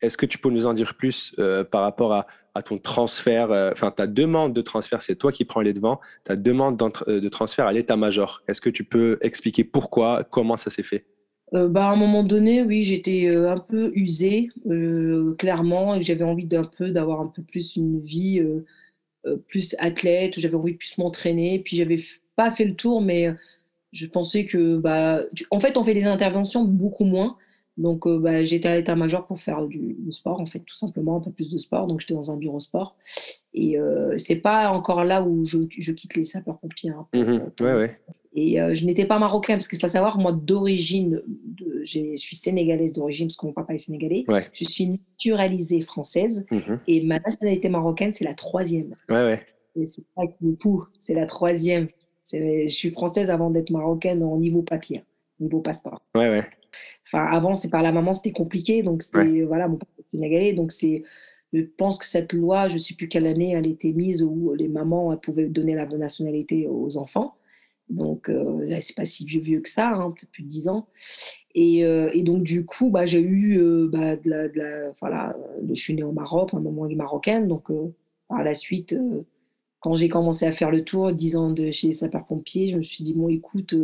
[SPEAKER 1] Est-ce que tu peux nous en dire plus euh, par rapport à ton transfert, euh, enfin ta demande de transfert, c'est toi qui prends les devants, ta demande euh, de transfert à l'état-major. Est-ce que tu peux expliquer pourquoi, comment ça s'est fait?
[SPEAKER 2] Bah, à un moment donné, oui, j'étais un peu usée, clairement, et j'avais envie d'un peu d'avoir un peu plus une vie plus athlète, j'avais envie de plus m'entraîner, puis j'avais pas fait le tour, mais je pensais que, bah, en fait, on fait des interventions beaucoup moins. Donc, euh, bah, j'étais à l'état-major pour faire du, sport, en fait, tout simplement, un peu plus de sport. Donc, j'étais dans un bureau sport. Et euh, c'est pas encore là où je, quitte les sapeurs-pompiers. Hein,
[SPEAKER 1] mmh ouais, ouais.
[SPEAKER 2] Et euh, je n'étais pas marocaine, parce qu'il faut savoir, moi, d'origine, je suis sénégalaise d'origine, parce que mon papa est sénégalais. Je suis naturalisée française. Mmh et ma nationalité marocaine, c'est la troisième.
[SPEAKER 1] Ouais, ouais.
[SPEAKER 2] Et c'est pas c'est la troisième. Je suis française avant d'être marocaine au niveau papier, niveau passeport.
[SPEAKER 1] Ouais, ouais.
[SPEAKER 2] Enfin, avant, c'est par la maman, c'était compliqué. Donc, c'était, voilà, mon père est sénégalais. Donc, c'est, je pense que cette loi, je ne sais plus quelle année elle était mise, où les mamans pouvaient donner la nationalité aux enfants. Donc, euh, c'est pas si vieux, vieux que ça, hein, peut-être plus de 10 ans. Et, euh, et, donc, du coup, bah, j'ai eu, euh, bah, de la, de la, voilà, je suis née au Maroc, ma maman est marocaine. Donc, par la suite, quand j'ai commencé à faire le tour, 10 ans de chez les sapeurs-pompiers, je me suis dit, bon, écoute,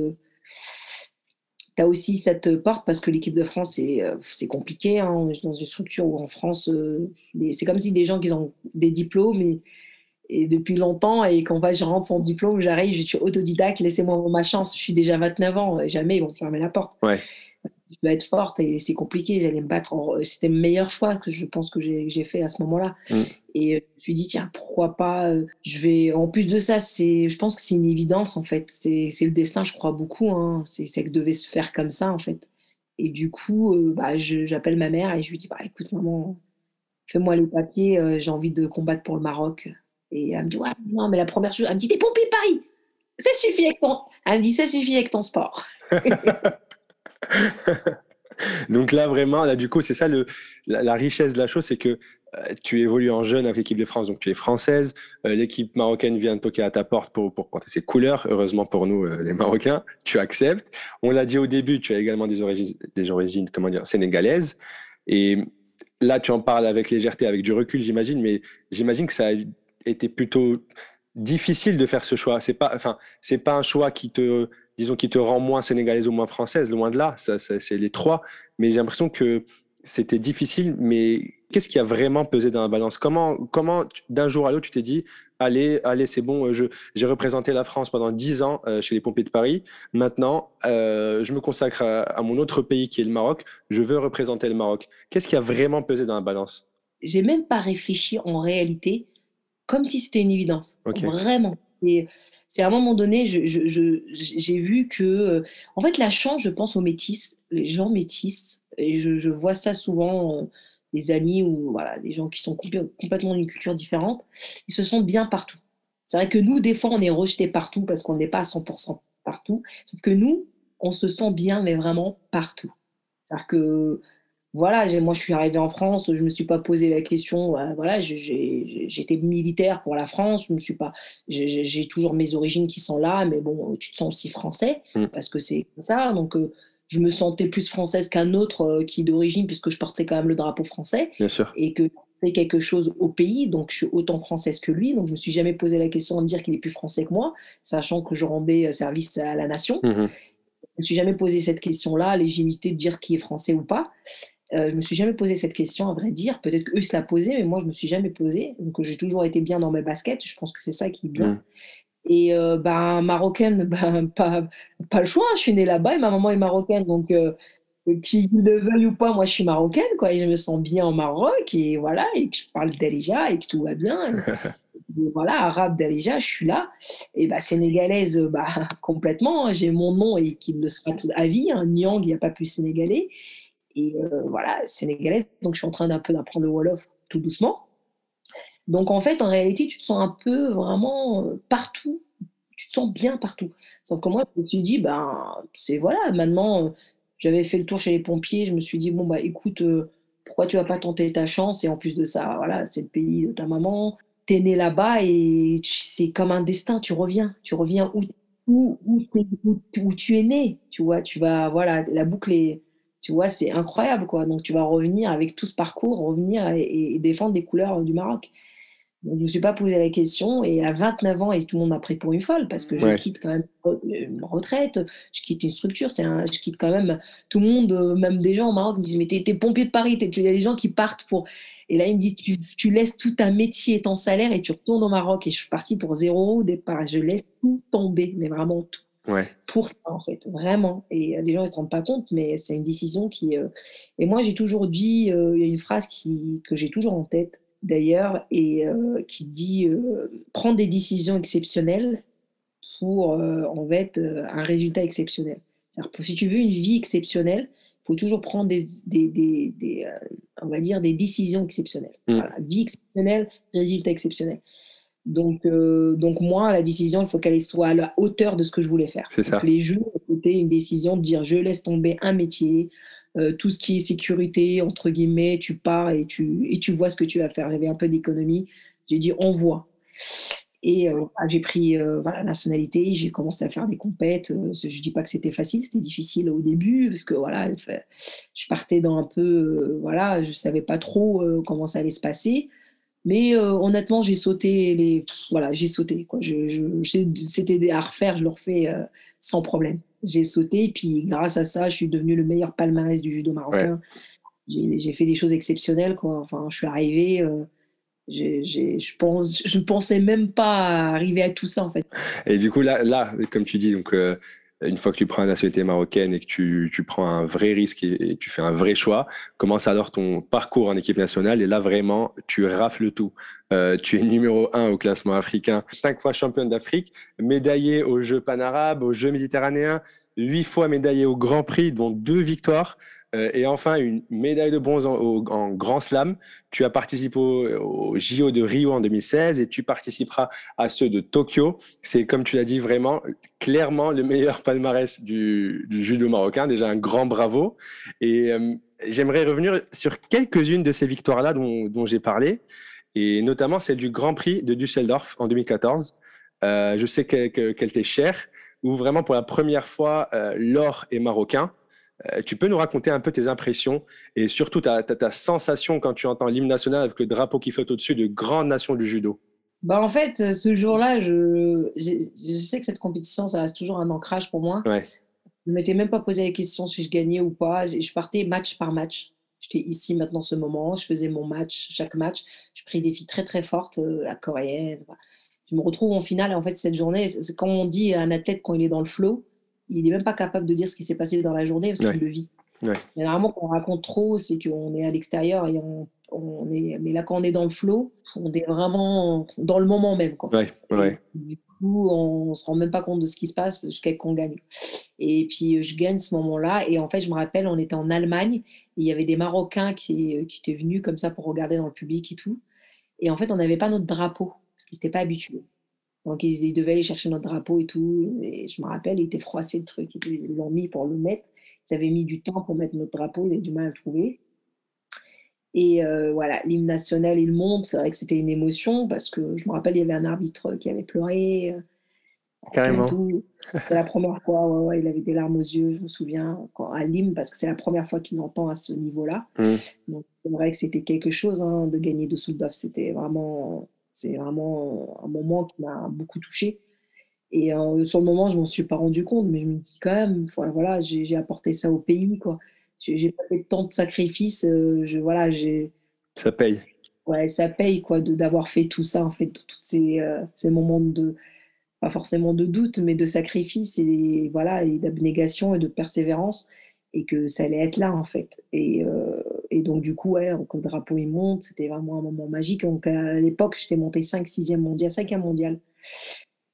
[SPEAKER 2] aussi cette porte parce que l'équipe de France, c'est euh, compliqué. Hein, dans une structure où en France, euh, c'est comme si des gens qui ont des diplômes et, depuis longtemps et quand je rentre sans diplôme, j'arrive, je suis autodidacte, laissez-moi ma chance. Je suis déjà 29 ans, jamais ils vont fermer la porte. Je dois être forte et c'est compliqué. J'allais me battre. C'était le meilleur choix que je pense que j'ai fait à ce moment-là. Mm. Et euh, je me suis dit, tiens, pourquoi pas euh, Je vais. En plus de ça, c'est. Je pense que c'est une évidence en fait. C'est le destin, je crois beaucoup. Hein. C'est que ça devait se faire comme ça en fait. Et du coup, euh, bah, j'appelle ma mère et je lui dis, bah, écoute maman, fais-moi les papiers. j'ai envie de combattre pour le Maroc. Et elle me dit, ouais, non, mais la première chose, elle me dit, t'es pompier Paris. Ça suffit avec ton. Elle me dit, ça suffit avec ton sport.
[SPEAKER 1] Donc là, vraiment, là, du coup, c'est ça le, la, richesse de la chose, c'est que euh, tu évolues en jeune avec l'équipe de France, donc tu es française. Euh, l'équipe marocaine vient de toquer à ta porte pour, pour porter ses couleurs. Heureusement pour nous, euh, les Marocains, tu acceptes. On l'a dit au début, tu as également des origines, des origines comment dire, sénégalaises. Et là, tu en parles avec légèreté, avec du recul, j'imagine, mais j'imagine que ça a été plutôt difficile de faire ce choix. C'est pas, c'est pas un choix qui te disons, qui te rend moins sénégalaise ou moins française, loin de là, ça, c'est les trois. Mais j'ai l'impression que c'était difficile, mais qu'est-ce qui a vraiment pesé dans la balance? Comment, comment d'un jour à l'autre, tu t'es dit, allez, allez, c'est bon, euh, j'ai représenté la France pendant dix ans euh, chez les pompiers de Paris. Maintenant, euh, je me consacre à, mon autre pays qui est le Maroc. Je veux représenter le Maroc. Qu'est-ce qui a vraiment pesé dans la balance?
[SPEAKER 2] J'ai même pas réfléchi en réalité, comme si c'était une évidence. Vraiment. Et c'est à un moment donné, j'ai vu que, euh, en fait, la chance, je pense aux métis, les gens métis, et je, vois ça souvent, euh, des amis ou voilà, des gens qui sont complètement d'une culture différente, ils se sentent bien partout. C'est vrai que nous, des fois, on est rejeté partout parce qu'on n'est pas à 100% partout, sauf que nous, on se sent bien, mais vraiment partout. C'est-à-dire que voilà, moi je suis arrivée en France, je me suis pas posé la question. Euh, voilà, j'étais militaire pour la France, je me suis pas, j'ai toujours mes origines qui sont là, mais bon, tu te sens aussi français mm. parce que c'est ça. Donc euh, je me sentais plus française qu'un autre euh, qui est d'origine puisque je portais quand même le drapeau français.
[SPEAKER 1] Bien sûr.
[SPEAKER 2] Et que c'est quelque chose au pays, donc je suis autant française que lui, donc je me suis jamais posé la question de dire qu'il est plus français que moi, sachant que je rendais service à la nation. Mm-hmm. Je me suis jamais posé cette question-là, légitimité de dire qui est français ou pas. Euh, je me suis jamais posé cette question, à vrai dire. Peut-être qu'eux se la posaient, mais moi, je me suis jamais posé. Donc, j'ai toujours été bien dans mes baskets. Je pense que c'est ça qui est bien. Mm. Et euh, ben, marocaine, ben, pas, pas le choix. Je suis née là-bas et ma maman est marocaine. Donc, euh, qu'il le veuille ou pas, moi, je suis marocaine. Quoi, et je me sens bien au Maroc. Et voilà, et que je parle d'Alija et que tout va bien. voilà, arabe d'Alija, je suis là. Et bah, sénégalaise, bah, complètement. Hein. J'ai mon nom et qui le sera à vie. Hein. Nyang, il n'y a pas plus sénégalais et euh, voilà, sénégalaise. Donc, je suis en train d'un peu d'apprendre le Wolof tout doucement. Donc, en fait, en réalité, tu te sens un peu vraiment euh, partout. Tu te sens bien partout. Sauf que moi, je me suis dit, ben, c'est voilà, maintenant, euh, j'avais fait le tour chez les pompiers. Je me suis dit, bon, bah, écoute, pourquoi tu vas pas tenter ta chance? Et en plus de ça, voilà, c'est le pays de ta maman. Tu es né là-bas et c'est comme un destin. Tu reviens. Tu reviens où, où, où, où, tu es né. Tu vois, tu vas, voilà, la boucle est tu vois, c'est incroyable, quoi. Donc, tu vas revenir avec tout ce parcours, revenir et, défendre des couleurs du Maroc. je ne me suis pas posé la question. Et à 29 ans, et tout le monde m'a pris pour une folle parce que je quitte quand même une retraite, je quitte une structure, c'est un, je quitte quand même tout le monde, euh, même des gens au Maroc me disent Mais t'es, es pompier de Paris, il y a des gens qui partent pour. Et là, ils me disent tu, tu, laisses tout ta métier et ton salaire et tu retournes au Maroc. Et je suis partie pour zéro au départ. Je laisse tout tomber, mais vraiment tout.
[SPEAKER 1] Ouais.
[SPEAKER 2] Pour ça, en fait, vraiment. Et les gens ne se rendent pas compte, mais c'est une décision qui. Euh, et moi, j'ai toujours dit il y a une phrase qui, que j'ai toujours en tête d'ailleurs, et euh, qui dit euh, prendre des décisions exceptionnelles pour euh, en fait un résultat exceptionnel. si tu veux une vie exceptionnelle, il faut toujours prendre des, des, des, on va dire des décisions exceptionnelles. Mm. vie exceptionnelle, résultat exceptionnel. Donc, donc moi, la décision, il faut qu'elle soit à la hauteur de ce que je voulais faire.
[SPEAKER 1] C'est ça.
[SPEAKER 2] Les jours, c'était une décision de dire je laisse tomber un métier, euh, tout ce qui est sécurité, entre guillemets, tu pars et tu, et tu vois ce que tu vas faire. J'avais un peu d'économie. J'ai dit, on voit. Et euh, bah, j'ai pris euh, la nationalité, j'ai commencé à faire des compètes. je ne dis pas que c'était facile, c'était difficile au début, parce que voilà, je partais dans un peu, voilà, je ne savais pas trop comment ça allait se passer. Mais honnêtement, j'ai sauté les. Voilà, j'ai sauté. Quoi. Je, c'était à refaire, je le refais sans problème j'ai sauté. Et puis, grâce à ça, je suis devenu le meilleur palmarès du judo marocain. J'ai fait des choses exceptionnelles. Quoi. Enfin, je suis arrivé. Euh, je pense, je ne pensais même pas arriver à tout ça, en fait.
[SPEAKER 1] Et du coup, là, là comme tu dis, donc, euh, une fois que tu prends la nationalité marocaine et que tu, prends un vrai risque et, tu fais un vrai choix, commence alors ton parcours en équipe nationale et là vraiment tu rafles tout. Euh, tu es numéro un au classement africain, cinq fois championne d'Afrique, médaillé aux Jeux panarabes, aux Jeux méditerranéens, huit fois médaillé au Grand Prix, dont deux victoires. Euh, et enfin, une médaille de bronze en, Grand Slam. Tu as participé au, JO de Rio en 2016 et tu participeras à ceux de Tokyo. C'est, comme tu l'as dit, vraiment clairement le meilleur palmarès du, judo marocain. Déjà un grand bravo. Et euh, j'aimerais revenir sur quelques-unes de ces victoires-là dont, j'ai parlé, et notamment celle du Grand Prix de Düsseldorf en 2014. Euh, je sais qu'elle t'est chère, où vraiment pour la première fois, l'or est marocain. Euh, tu peux nous raconter un peu tes impressions et surtout ta, ta, sensation quand tu entends l'hymne national avec le drapeau qui flotte au-dessus de grandes nations du judo
[SPEAKER 2] bah en fait, ce jour-là, je, je, sais que cette compétition, ça reste toujours un ancrage pour moi.
[SPEAKER 1] Ouais.
[SPEAKER 2] Je ne m'étais même pas posé la question si je gagnais ou pas. Je partais match par match. J'étais ici maintenant ce moment, je faisais mon match, chaque match. Je pris des filles très très fortes, euh, la coréenne. Je me retrouve en finale. Et en fait, cette journée, c'est comme on dit à un athlète quand il est dans le flow, il n'est même pas capable de dire ce qui s'est passé dans la journée parce qu'il le vit.
[SPEAKER 1] Ouais.
[SPEAKER 2] Généralement, quand on raconte trop, c'est qu'on est à l'extérieur et on, est. Mais là, quand on est dans le flow, on est vraiment dans le moment même. Quoi. Du coup, on ne se rend même pas compte de ce qui se passe jusqu'à qu'on gagne. Et puis, je gagne ce moment-là. Et en fait, je me rappelle, on était en Allemagne et il y avait des Marocains qui, qui étaient venus comme ça pour regarder dans le public et tout. Et en fait, on n'avait pas notre drapeau parce qu'ils n'étaient pas habitués. Donc, ils, devaient aller chercher notre drapeau et tout. Et je me rappelle, il était froissé le truc. Ils l'ont mis pour le mettre. Ils avaient mis du temps pour mettre notre drapeau. Ils avaient du mal à le trouver. Et euh, voilà, l'hymne national, il monte. C'est vrai que c'était une émotion parce que je me rappelle, il y avait un arbitre qui avait pleuré. Euh,
[SPEAKER 1] Carrément.
[SPEAKER 2] C'est la première fois, il avait des larmes aux yeux, je me souviens, à l'hymne, parce que c'est la première fois qu'il l'entend à ce niveau-là.
[SPEAKER 1] Mmh.
[SPEAKER 2] Donc, c'est vrai que c'était quelque chose hein, de gagner de Soldov. C'était vraiment c'est vraiment un moment qui m'a beaucoup touchée. Et euh, sur le moment, je m'en suis pas rendu compte, mais je me dis quand même, voilà, voilà j'ai apporté ça au pays, quoi. J'ai pas fait tant de sacrifices, euh, je, voilà, j'ai.
[SPEAKER 1] Ça paye.
[SPEAKER 2] Ouais, ça paye, quoi, d'avoir fait tout ça, en fait, tous ces, euh, ces moments de, pas forcément de doute, mais de sacrifice et voilà, et d'abnégation et de persévérance, et que ça allait être là, en fait. Et, et donc, du coup, quand le drapeau il monte, c'était vraiment un moment magique. Donc, à l'époque, j'étais montée 5 6e mondial, 5e mondial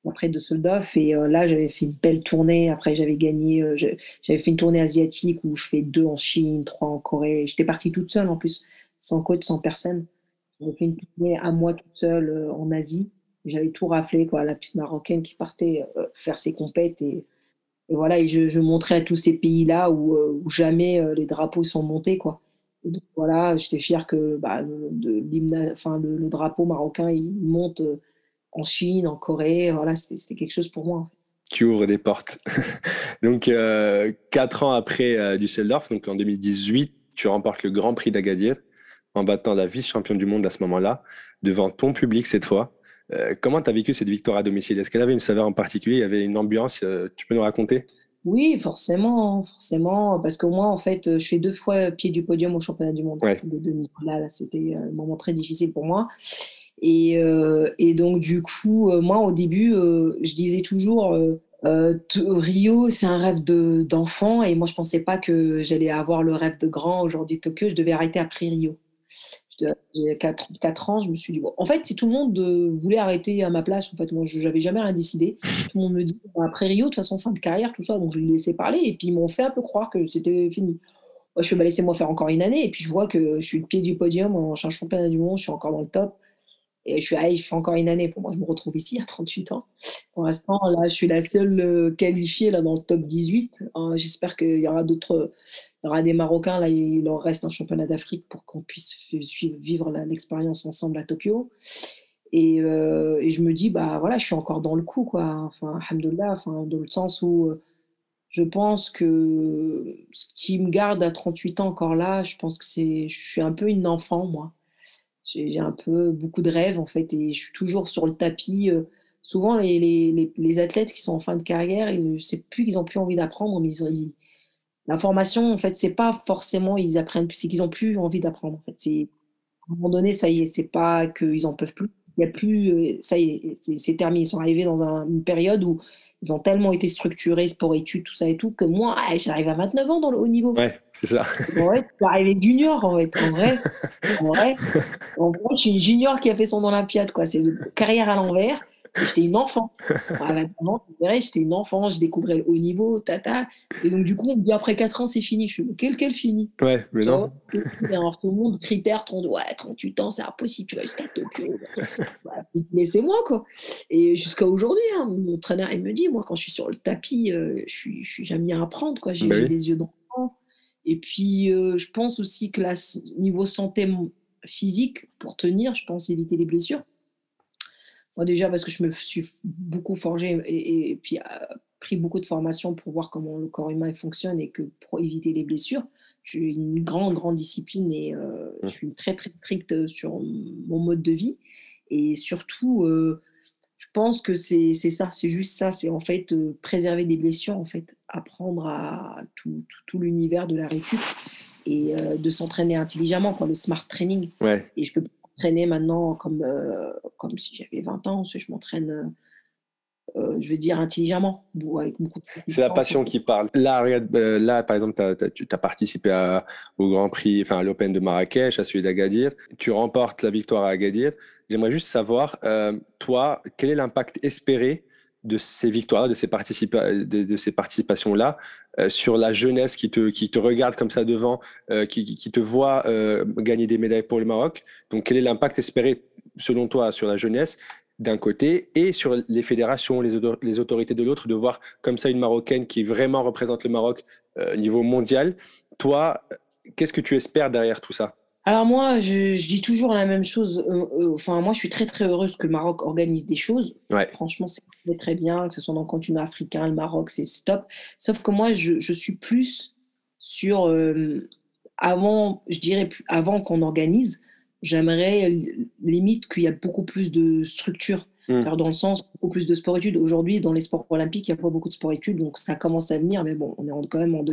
[SPEAKER 2] après de Soldov. Et euh, là, j'avais fait une belle tournée. Après, j'avais gagné, euh, j'avais fait une tournée asiatique où je fais deux en Chine, trois en Corée. J'étais partie toute seule en plus, sans coach, sans personne. J'ai fait une tournée à moi toute seule euh, en Asie. J'avais tout raflé, quoi, la petite marocaine qui partait faire ses compètes. Et, voilà, je, montrais à tous ces pays-là où, où jamais les drapeaux sont montés, quoi voilà, j'étais fière que bah, le, drapeau marocain monte euh, en Chine, en Corée. Voilà, c'était quelque chose pour moi.
[SPEAKER 1] Tu ouvres des portes. donc, euh, quatre ans après euh, Düsseldorf, donc en 2018, tu remportes le Grand Prix d'Agadir en battant la vice-championne du monde à ce moment-là, devant ton public cette fois. Euh, comment tu as vécu cette victoire à domicile? Est-ce qu'elle avait une saveur en particulier? Il y avait une ambiance Tu peux nous raconter?
[SPEAKER 2] Oui, forcément, forcément, parce que moi, en fait, je fais deux fois pied du podium au championnat du monde de demi. Là, c'était un moment très difficile pour moi. Et, et donc, du coup, moi, au début, je disais toujours euh, Rio, c'est un rêve d'enfant et moi je pensais pas que j'allais avoir le rêve de grand aujourd'hui Tokyo. Je devais arrêter après Rio. J'ai 4, 4, ans, je me suis dit, bon. en fait, si tout le monde euh, voulait arrêter à ma place, en fait, moi, je n'avais jamais rien décidé. Tout le monde me dit, après Rio, de toute façon, fin de carrière, tout ça, donc je les laissé parler, et puis ils m'ont fait un peu croire que c'était fini. Moi, je suis, bah, laissez-moi faire encore une année, et puis je vois que je suis le pied du podium en championnat du monde, je suis encore dans le top. Et je suis, ah, il fait encore une année pour moi, je me retrouve ici à 38 ans. Pour l'instant, là, je suis la seule euh, qualifiée là, dans le top 18. Hein, j'espère qu'il y aura d'autres, il y aura des Marocains, là, il leur reste un championnat d'Afrique pour qu'on puisse suivre, vivre l'expérience ensemble à Tokyo. Et, euh, et, je me dis, bah voilà, je suis encore dans le coup, quoi. Enfin, alhamdoulilah, enfin, dans le sens où euh, je pense que ce qui me garde à 38 ans encore là, je pense que c'est, je suis un peu une enfant, moi. J'ai un peu beaucoup de rêves en fait et je suis toujours sur le tapis. Euh, souvent, les, les, athlètes qui sont en fin de carrière, c'est plus qu'ils ont plus envie d'apprendre, mais ils, l'information en fait, c'est pas forcément ils apprennent, c'est qu'ils ont plus envie d'apprendre. En fait, c'est à un moment donné, ça y est, c'est pas qu'ils en peuvent plus. Il y a plus, euh, ça y est, c'est terminé. Ils sont arrivés dans une période où ils ont tellement été structurés, sport-études, tout ça et tout, que moi, j'arrive à 29 ans dans le haut niveau.
[SPEAKER 1] Ouais, c'est ça.
[SPEAKER 2] En vrai, arrivé junior, en fait. En vrai, en vrai, en vrai, je suis junior qui a fait son Olympiade, quoi. C'est une carrière à l'envers. J'étais une enfant. j'étais une enfant, je découvrais le haut niveau, tata. Et donc, du coup, on me dit après 4 ans, c'est fini. Je suis, quel, quel fini?
[SPEAKER 1] Ouais, mais non.
[SPEAKER 2] Alors, tout le monde, critère 30, ouais, 38 ans, c'est impossible, tu vas jusqu'à Tokyo. mais c'est moi, quoi. Et jusqu'à aujourd'hui, hein, mon entraîneur, il me dit, moi, quand je suis sur le tapis, euh, je suis, j'aime bien apprendre, quoi. J'ai bah des yeux d'enfant. Et puis, euh, je pense aussi que la, niveau santé physique, pour tenir, je pense éviter les blessures. Moi, déjà, parce que je me suis beaucoup forgé et, puis euh, pris beaucoup de formations pour voir comment le corps humain fonctionne et que pour éviter les blessures, j'ai une grande, grande discipline et euh, je suis très, très stricte sur mon mode de vie. Et surtout, euh, je pense que c'est ça, c'est juste ça, c'est en fait préserver des blessures, en fait, apprendre à tout, tout, l'univers de la récup et de s'entraîner intelligemment, quoi, le smart training.
[SPEAKER 1] Ouais.
[SPEAKER 2] Et je peux m'entraîner maintenant comme, euh, comme si j'avais 20 ans. Je m'entraîne, euh, euh, je veux dire, intelligemment. Avec beaucoup
[SPEAKER 1] C'est la passion qui parle. Là, là par exemple, tu as, participé au Grand Prix, enfin à l'Open de Marrakech, à celui d'Agadir. Tu remportes la victoire à Agadir. J'aimerais juste savoir, toi, quel est l'impact espéré de ces victoires, de ces, de, ces participations-là, euh, sur la jeunesse qui te, qui te regarde comme ça devant, euh, qui, qui, te voit euh, gagner des médailles pour le Maroc. Donc, quel est l'impact espéré, selon toi, sur la jeunesse d'un côté et sur les fédérations, les, les autorités de l'autre, de voir comme ça une Marocaine qui vraiment représente le Maroc au niveau mondial? Toi, qu'est-ce que tu espères derrière tout ça?
[SPEAKER 2] Alors moi, je, dis toujours la même chose. Euh, euh, enfin, moi, je suis très très heureuse que le Maroc organise des choses. Franchement, c'est très, très bien, que ce soit dans le continent africain, le Maroc, c'est top. Sauf que moi, je, suis plus sur euh, avant, je dirais avant qu'on organise, j'aimerais limite qu'il y a beaucoup plus de structures. Hmm. Dans le sens, beaucoup plus de sport-études. Aujourd'hui, dans les sports olympiques, il n'y a pas beaucoup de sport-études, donc ça commence à venir, mais bon, on est quand même en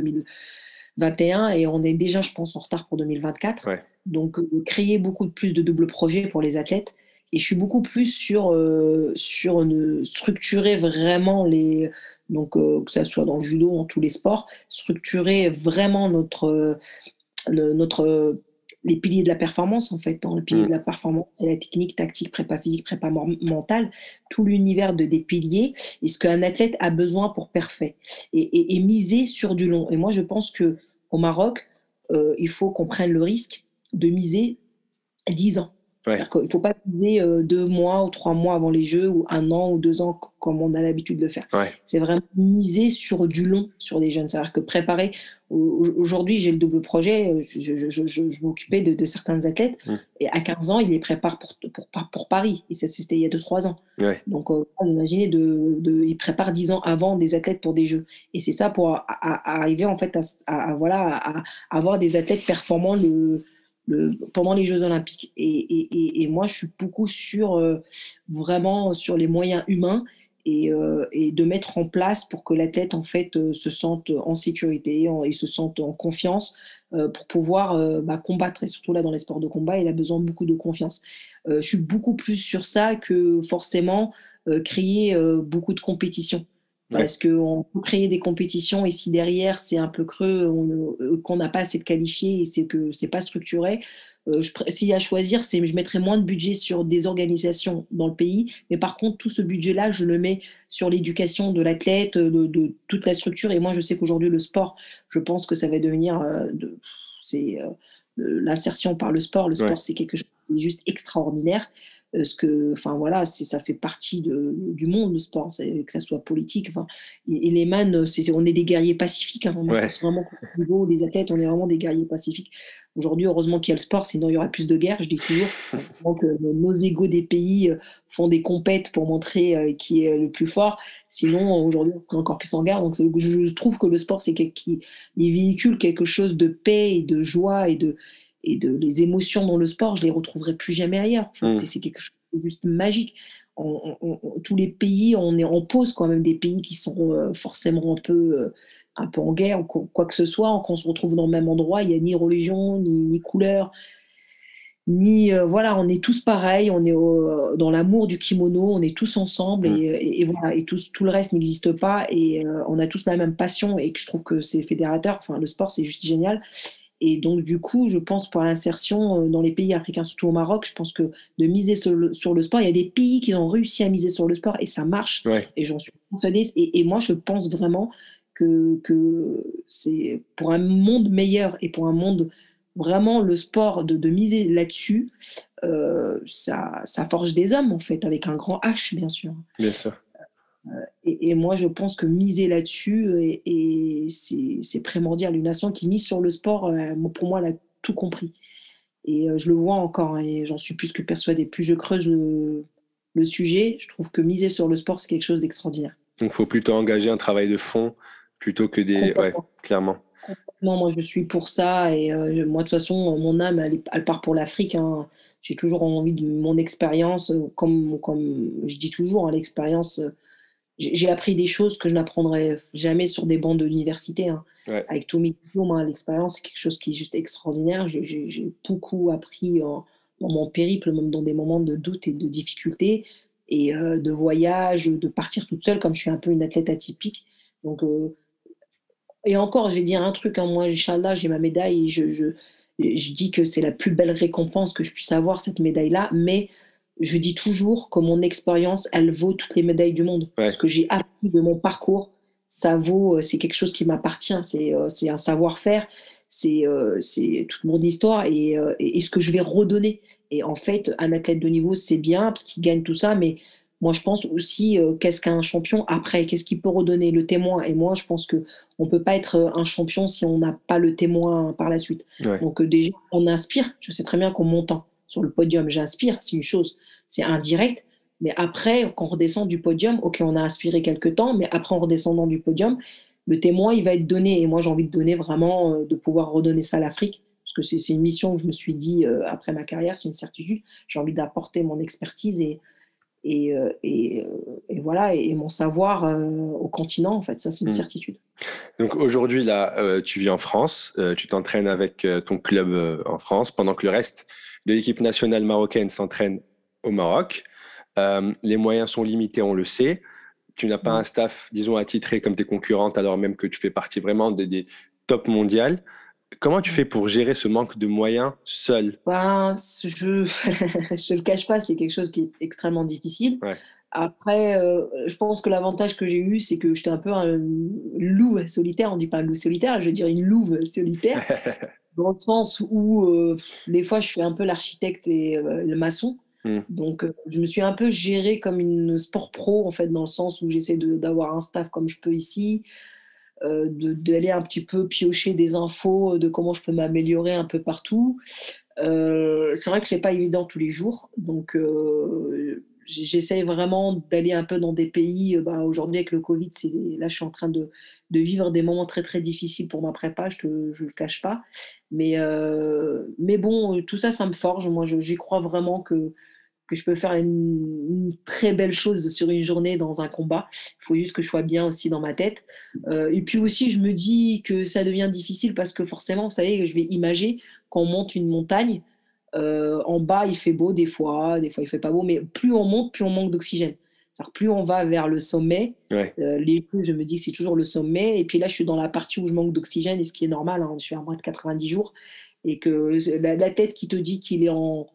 [SPEAKER 2] 2021 et on est déjà, je pense, en retard pour 2024.
[SPEAKER 1] Ouais.
[SPEAKER 2] Donc, euh, créer beaucoup plus de doubles projets pour les athlètes. Et je suis beaucoup plus sur, euh, sur structurer vraiment les. Donc, euh, que ça soit dans le judo, dans tous les sports, structurer vraiment notre, notre, les piliers de la performance, en fait. Dans le pilier mm. de la performance, c'est la technique, tactique, prépa physique, prépa mentale, tout l'univers de, des piliers et ce qu'un athlète a besoin pour parfait. Et, et, miser sur du long. Et moi, je pense qu'au Maroc, il faut qu'on prenne le risque de miser 10 ans. Il ne faut pas miser euh, deux mois ou trois mois avant les Jeux ou un an ou deux ans comme on a l'habitude de le faire. C'est vraiment miser sur du long sur des jeunes. C'est-à-dire que préparer. Aujourd'hui, j'ai le double projet. Euh, je, je, je, m'occupais de, certains athlètes. Mmh. Et à 15 ans, il les prépare pour, pour, pour Paris. Et ça, c'était il y a 2-3 ans. Donc, euh, imaginez, de, de, il prépare 10 ans avant des athlètes pour des Jeux. Et c'est ça pour arriver en fait à, voilà, à, avoir des athlètes performants le pendant les Jeux Olympiques. Et, moi, je suis beaucoup sur vraiment sur les moyens humains et, et, de mettre en place pour que l'athlète en fait se sente en sécurité et se sente en confiance pour pouvoir bah, combattre. Et surtout là, dans les sports de combat, il a besoin de beaucoup de confiance. je suis beaucoup plus sur ça que forcément créer beaucoup de compétitions. Parce qu'on peut créer des compétitions et si derrière c'est un peu creux, euh, qu'on n'a pas assez de qualifiés et c'est que c'est pas structuré, euh, s'il y a à choisir, c'est je mettrai moins de budget sur des organisations dans le pays, mais par contre tout ce budget-là, je le mets sur l'éducation de l'athlète, de, toute la structure. Et moi, je sais qu'aujourd'hui le sport, je pense que ça va devenir, euh, c'est l'insertion par le sport. Le sport, c'est quelque chose qui est juste extraordinaire. Euh, ce que, enfin voilà, ça fait partie de, du monde le sport, que ça soit politique. Enfin, et, les man, on est des guerriers pacifiques. Hein. Pense vraiment niveau des athlètes, on est vraiment des guerriers pacifiques. Aujourd'hui, heureusement qu'il y a le sport, sinon il y aurait plus de guerres. Je dis toujours que nos égaux des pays euh, font des compètes pour montrer euh, qui est le plus fort. Sinon, aujourd'hui, on serait encore plus en guerre. Donc, je trouve que le sport, c'est qui véhicule quelque chose de paix et de joie et de et de les émotions dans le sport, je les retrouverai plus jamais ailleurs. Mmh. C'est quelque chose de juste magique. tous les pays, on est en pause quand même des pays qui sont euh, forcément un peu, euh, un peu en guerre ou quoi que ce soit. Quand on se retrouve dans le même endroit, il n'y a ni religion, ni, couleur, ni euh, voilà, on est tous pareils. On est dans l'amour du kimono, on est tous ensemble mmh. et, voilà, et tout, tout le reste n'existe pas et on a tous la même passion et que je trouve que c'est fédérateur. Enfin, le sport, c'est juste génial. Et donc, du coup, je pense pour l'insertion euh, dans les pays africains, surtout au Maroc, je pense que de miser sur le, sport, il y a des pays qui ont réussi à miser sur le sport et ça marche. Et j'en suis persuadée. Et, moi, je pense vraiment que, que c'est pour un monde meilleur et pour un monde vraiment le sport, de, miser là-dessus, euh, ça, ça forge des hommes, en fait, avec un grand H, bien sûr.
[SPEAKER 1] Bien sûr.
[SPEAKER 2] Euh, et, moi, je pense que miser là-dessus, et, c'est primordial. Une nation qui mise sur le sport, euh, pour moi, elle a tout compris. Et euh, je le vois encore, hein, et j'en suis plus que persuadée. Plus je creuse le, sujet, je trouve que miser sur le sport, c'est quelque chose d'extraordinaire.
[SPEAKER 1] Donc, il faut plutôt engager un travail de fond plutôt que des. Ouais, clairement.
[SPEAKER 2] Non, moi, je suis pour ça. Et moi, de toute façon, mon âme, elle, part pour l'Afrique. Hein. J'ai toujours envie de mon expérience, comme, comme je dis toujours, hein, l'expérience j'ai appris des choses que je n'apprendrai jamais sur des bancs de l'université. Hein. Avec tous mes diplômes, hein, l'expérience, c'est quelque chose qui est juste extraordinaire. J'ai beaucoup appris dans mon périple, même dans des moments de doute et de difficulté, et euh, de voyage, de partir toute seule, comme je suis un peu une athlète atypique. Donc, euh, et encore, je vais dire un truc, hein, moi, Inch'Allah, j'ai ma médaille et je, je, je dis que c'est la plus belle récompense que je puisse avoir, cette médaille-là, mais je dis toujours que mon expérience, elle vaut toutes les médailles du monde. Ce que j'ai appris de mon parcours, ça vaut, euh, c'est quelque chose qui m'appartient, c'est euh, un savoir-faire, c'est euh, c'est toute mon histoire et, et, ce que je vais redonner. Et en fait, un athlète de niveau, c'est bien parce qu'il gagne tout ça, mais moi, je pense aussi, qu'est-ce qu'un champion après? Qu'est-ce qu'il peut redonner? Le témoin. Et moi, je pense qu'on ne peut pas être un champion si on n'a pas le témoin par la suite. Donc, déjà, on inspire. Je sais très bien qu'on montant sur le podium, j'inspire, c'est une chose, c'est indirect. Mais après, quand on redescend du podium, ok, on a inspiré quelques temps, mais après, en redescendant du podium, le témoin, il va être donné. Et moi, j'ai envie de donner vraiment, euh, de pouvoir redonner ça à l'Afrique, parce que c'est une mission que je me suis dit euh, après ma carrière, c'est une certitude. J'ai envie d'apporter mon expertise et, et, euh, et, voilà, et, mon savoir au continent, en fait, ça, c'est une mmh. certitude.
[SPEAKER 1] Donc aujourd'hui, là, tu vis en France, tu t'entraînes avec ton club en France, pendant que le reste de l'équipe nationale marocaine s'entraîne au Maroc. Euh, les moyens sont limités, on le sait. Tu n'as pas un staff, disons, attitré comme tes concurrentes, alors même que tu fais partie vraiment des, des top mondiales. Comment tu fais pour gérer ce manque de moyens seul
[SPEAKER 2] ben, Je ne le cache pas, c'est quelque chose qui est extrêmement difficile. Après, euh, je pense que l'avantage que j'ai eu, c'est que j'étais un peu un loup solitaire. On ne dit pas un loup solitaire, je veux dire une louve solitaire. dans le sens où euh, des fois je suis un peu l'architecte et euh, le maçon. Hmm. Donc euh, je me suis un peu gérée comme une sport pro en fait dans le sens où j'essaie d'avoir un staff comme je peux ici, d'aller un petit peu piocher des infos de comment je peux m'améliorer un peu partout. c'est vrai que c'est pas évident tous les jours, donc j'essaie vraiment d'aller un peu dans des pays. Bah, Aujourd'hui, avec le Covid, là, je suis en train de, de, vivre des moments très, très difficiles pour ma prépa, je ne le cache pas. Mais, mais bon, tout ça, ça me forge. Moi, j'y crois vraiment que que je peux faire une, très belle chose sur une journée dans un combat. Il faut juste que je sois bien aussi dans ma tête. Euh, et puis aussi, je me dis que ça devient difficile parce que forcément, vous savez, je vais imager quand on monte une montagne. Euh, en bas, il fait beau des fois, des fois il fait pas beau, mais plus on monte, plus on manque d'oxygène. Plus on va vers le sommet, euh, les je me dis que c'est toujours le sommet. Et puis là, je suis dans la partie où je manque d'oxygène, et ce qui est normal, hein, je suis à moins de 90 jours. Et que la tête qui te dit qu'il est en,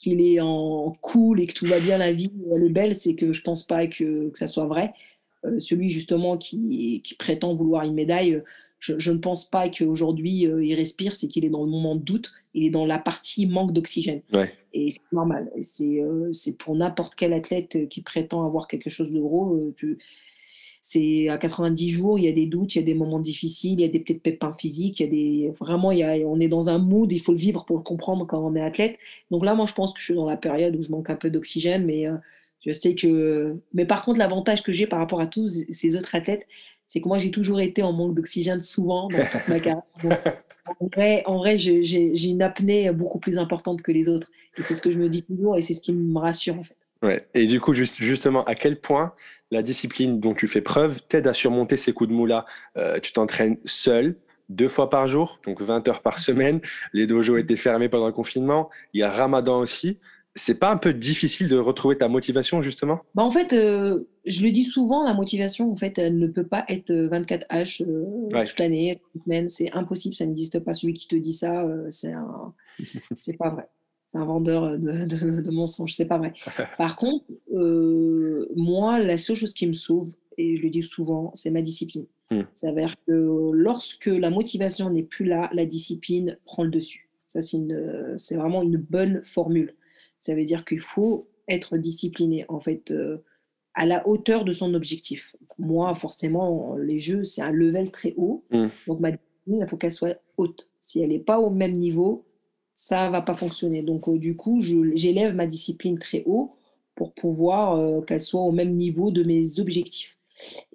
[SPEAKER 2] qu'il est en cool et que tout va bien, la vie, elle est belle, c'est que je pense pas que, que ça soit vrai. Euh, celui justement qui, qui, prétend vouloir une médaille, je, je ne pense pas qu'aujourd'hui euh, il respire, c'est qu'il est dans le moment de doute, il est dans la partie manque d'oxygène. Et c'est normal. C'est euh, pour n'importe quel athlète qui prétend avoir quelque chose de gros. Tu, c'est à 90 jours, il y a des doutes, il y a des moments difficiles, il y a des peut-être pépins physiques, il y a des vraiment, il y a, on est dans un mood, il faut le vivre pour le comprendre quand on est athlète. Donc là, moi, je pense que je suis dans la période où je manque un peu d'oxygène, mais euh, je sais que. Mais par contre, l'avantage que j'ai par rapport à tous ces autres athlètes, c'est que moi, j'ai toujours été en manque d'oxygène souvent dans toute ma carrière. en vrai, en vrai j'ai une apnée beaucoup plus importante que les autres. Et c'est ce que je me dis toujours et c'est ce qui me rassure en fait.
[SPEAKER 1] Ouais. Et du coup, juste, justement, à quel point la discipline dont tu fais preuve t'aide à surmonter ces coups de mou-là? Euh, Tu t'entraînes seul, deux fois par jour, donc 20 heures par semaine. Les dojos étaient fermés pendant le confinement. Il y a Ramadan aussi. C'est pas un peu difficile de retrouver ta motivation, justement?
[SPEAKER 2] Bah En fait, euh, je le dis souvent, la motivation, en fait, elle ne peut pas être 24H euh, toute l'année, toute semaine. C'est impossible, ça n'existe pas. Celui qui te dit ça, c'est un... c'est pas vrai c'est un vendeur de, de, de mensonges, c'est pas vrai. Par contre, euh, moi, la seule chose qui me sauve, et je le dis souvent, c'est ma discipline. Hmm. Ça veut dire que lorsque la motivation n'est plus là, la discipline prend le dessus. Ça, c'est vraiment une bonne formule. Ça veut dire qu'il faut être discipliné, en fait, euh, à la hauteur de son objectif. Moi, forcément, les jeux, c'est un level très haut. Hmm. Donc, ma discipline, il faut qu'elle soit haute. Si elle n'est pas au même niveau, ça va pas fonctionner. Donc, euh, du coup, j'élève ma discipline très haut pour pouvoir euh, qu'elle soit au même niveau de mes objectifs.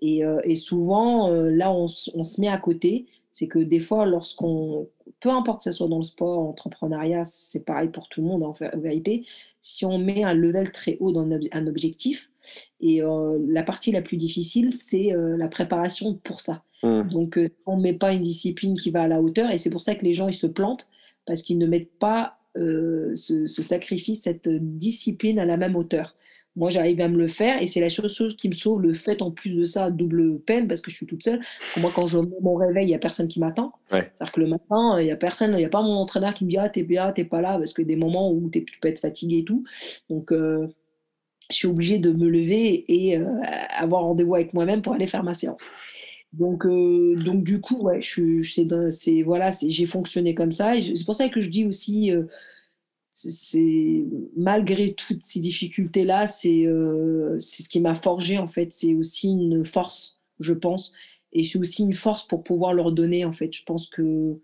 [SPEAKER 2] Et, euh, et souvent, là, on, on, se met à côté. C'est que des fois, lorsqu'on, peu importe que ce soit dans le sport, entrepreneuriat, c'est pareil pour tout le monde en, vérité, si on met un level très haut dans un objectif, et la partie la plus difficile, c'est la préparation pour ça. Mmh. Donc, on ne met pas une discipline qui va à la hauteur, et c'est pour ça que les gens, ils se plantent, parce qu'ils ne mettent pas euh, ce, sacrifice, cette discipline à la même hauteur. Moi, j'arrive à me le faire et c'est la chose qui me sauve le fait en plus de ça, double peine parce que je suis toute seule. moi, quand je mets mon réveil, il n'y a personne qui m'attend. C'est-à-dire que le matin, il n'y a personne, il n'y a pas mon entraîneur qui me dit Ah, t'es bien, t'es pas là, parce que des moments où tu peux être fatigué et tout. Donc, euh, je suis obligée de me lever et euh, avoir rendez-vous avec moi-même pour aller faire ma séance. Donc, euh, donc du coup, ouais, je, c'est, voilà, j'ai fonctionné comme ça. Et c'est pour ça que je dis aussi, euh, c'est, malgré toutes ces difficultés-là, c'est, euh, c'est ce qui m'a forgé, en fait. C'est aussi une force, je pense. Et c'est aussi une force pour pouvoir leur donner, en fait. Je pense que,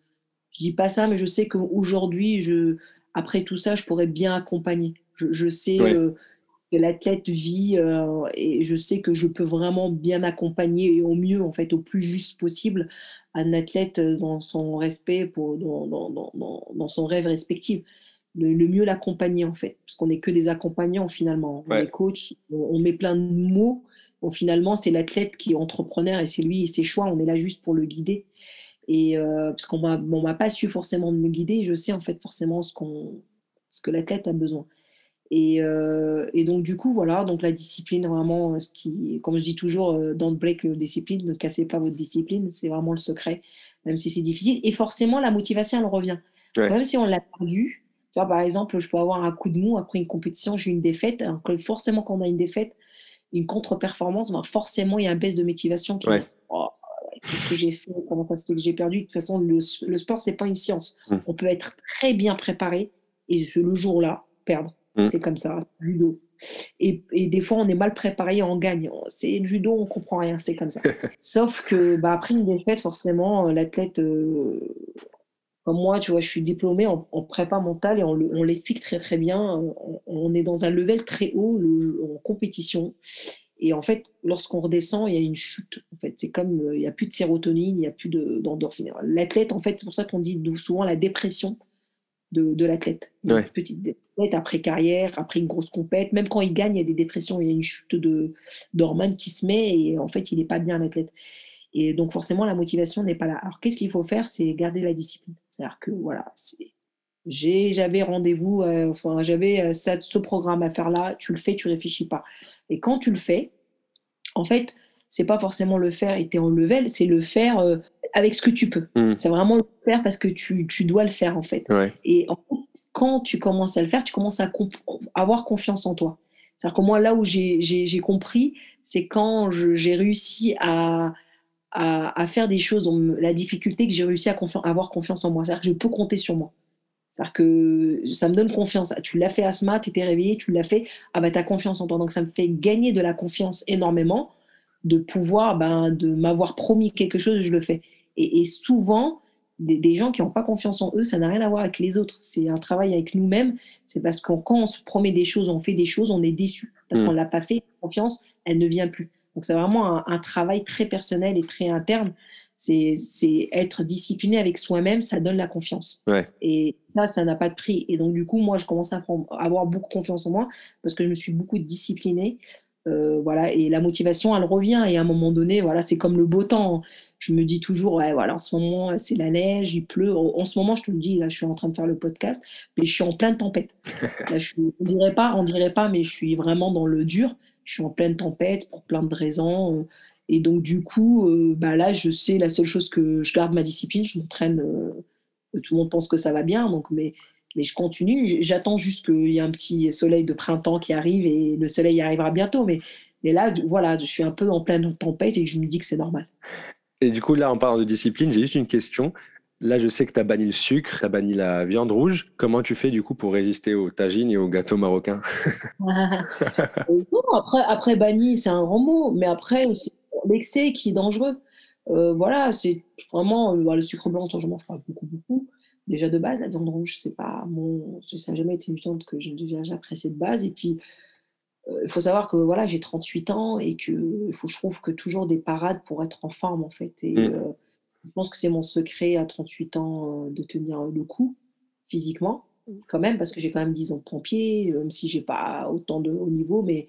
[SPEAKER 2] je dis pas ça, mais je sais qu'aujourd'hui, je, après tout ça, je pourrais bien accompagner. Je, je sais que l'athlète vit euh, et je sais que je peux vraiment bien accompagner et au mieux, en fait, au plus juste possible, un athlète dans son respect, pour, dans, dans, dans, dans son rêve respectif. Le, mieux l'accompagner, en fait, parce qu'on n'est que des accompagnants finalement. On est coach, on, met plein de mots. Bon, finalement, c'est l'athlète qui est entrepreneur et c'est lui et ses choix. On est là juste pour le guider. Et euh, parce qu'on m'a pas su forcément me guider, je sais en fait forcément ce, qu'on ce que l'athlète a besoin. Euh, et, donc, du coup, voilà, donc la discipline, vraiment, ce qui, comme je dis toujours, euh, don't break your discipline, ne cassez pas votre discipline, c'est vraiment le secret, même si c'est difficile. Et forcément, la motivation, elle revient. Même si on l'a perdu, tu vois, par exemple, je peux avoir un coup de mou après une compétition, j'ai une défaite. Alors que forcément, quand on a une défaite, une contre-performance, ben forcément, il y a un baisse de motivation qui oh, qu'est-ce que j'ai fait Comment ça se fait que j'ai perdu? De toute façon, le, le sport, c'est pas une science. Mmh. On peut être très bien préparé et le jour-là, perdre. Mmh. C'est comme ça, judo. Et, et, des fois, on est mal préparé, on gagne. C'est le judo, on comprend rien, c'est comme ça. Sauf que bah, après une défaite, forcément, euh, l'athlète, euh, comme moi, tu vois, je suis diplômée en, prépa mentale et on, l'explique très très bien. On, est dans un level très haut en compétition. Et en fait, lorsqu'on redescend, il y a une chute. En fait, c'est comme euh, il n'y a plus de sérotonine, il n'y a plus d'endorphine. L'athlète, en fait, c'est pour ça qu'on dit souvent la dépression de, l'athlète.
[SPEAKER 1] Ouais.
[SPEAKER 2] Petite dépression après carrière, après une grosse compète. Même quand il gagne, il y a des dépressions, il y a une chute d'hormones qui se met et en fait, il n'est pas bien l'athlète. Et donc, forcément, la motivation n'est pas là. Alors, qu'est-ce qu'il faut faire? C'est garder la discipline. C'est-à-dire que, voilà, j'avais rendez-vous, euh, enfin, j'avais euh, ce programme à faire là, tu le fais, tu réfléchis pas. Et quand tu le fais, en fait, c'est pas forcément le faire et tu es en level, c'est le faire euh, avec ce que tu peux.
[SPEAKER 1] Mmh.
[SPEAKER 2] C'est vraiment le faire parce que tu, tu, dois le faire, en fait. Et quand tu commences à le faire, tu commences à avoir confiance en toi. C'est-à-dire que moi, là où j'ai compris, c'est quand j'ai réussi à, à, faire des choses, la difficulté que j'ai réussi à avoir confiance en moi. C'est-à-dire que je peux compter sur moi. C'est-à-dire que ça me donne confiance. Tu l'as fait à ce tu étais réveillé, tu l'as fait, ah bah tu as confiance en toi. Donc ça me fait gagner de la confiance énormément de pouvoir, ben, de m'avoir promis quelque chose, je le fais. Et, souvent, des, gens qui n'ont pas confiance en eux, ça n'a rien à voir avec les autres. C'est un travail avec nous-mêmes. C'est parce que quand on se promet des choses, on fait des choses, on est déçu. Parce mmh. qu'on ne l'a pas fait, confiance, elle ne vient plus. Donc c'est vraiment un, travail très personnel et très interne. C'est être discipliné avec soi-même, ça donne la confiance. Et ça, ça n'a pas de prix. Et donc du coup, moi, je commence à, avoir beaucoup confiance en moi parce que je me suis beaucoup disciplinée. Euh, voilà, et la motivation, elle revient. Et à un moment donné, voilà, c'est comme le beau temps. Je me dis toujours, ouais, voilà, en ce moment, c'est la neige, il pleut. En ce moment, je te le dis, là, je suis en train de faire le podcast, mais je suis en pleine tempête. Là, je on dirait pas, on dirait pas, mais je suis vraiment dans le dur je suis en pleine tempête pour plein de raisons. Et donc, du coup, euh, bah là, je sais, la seule chose que je garde ma discipline, je m'entraîne. Euh, tout le monde pense que ça va bien, donc, mais, mais je continue. J'attends juste qu'il y ait un petit soleil de printemps qui arrive et le soleil arrivera bientôt. Mais, mais là, voilà, je suis un peu en pleine tempête et je me dis que c'est normal.
[SPEAKER 1] Et du coup, là, en parlant de discipline, j'ai juste une question. Là, je sais que tu as banni le sucre, tu as banni la viande rouge. Comment tu fais du coup pour résister aux tagines et aux gâteaux marocains
[SPEAKER 2] après, après banni, c'est un grand mot, mais après, c'est l'excès qui est dangereux. Euh, voilà, c'est vraiment euh, bah, le sucre blanc, je mange pas beaucoup, beaucoup. Déjà de base, la viande rouge, c'est pas mon, ça n'a jamais été une viande que j'ai déjà appréciée de base. Et puis, euh, il faut savoir que voilà, j'ai 38 ans et que faut, je trouve que toujours des parades pour être en forme en fait. Et, mm. Je pense que c'est mon secret à 38 ans euh, de tenir le coup physiquement, quand même, parce que j'ai quand même 10 ans de pompier, même si j'ai pas autant de haut niveau, mais,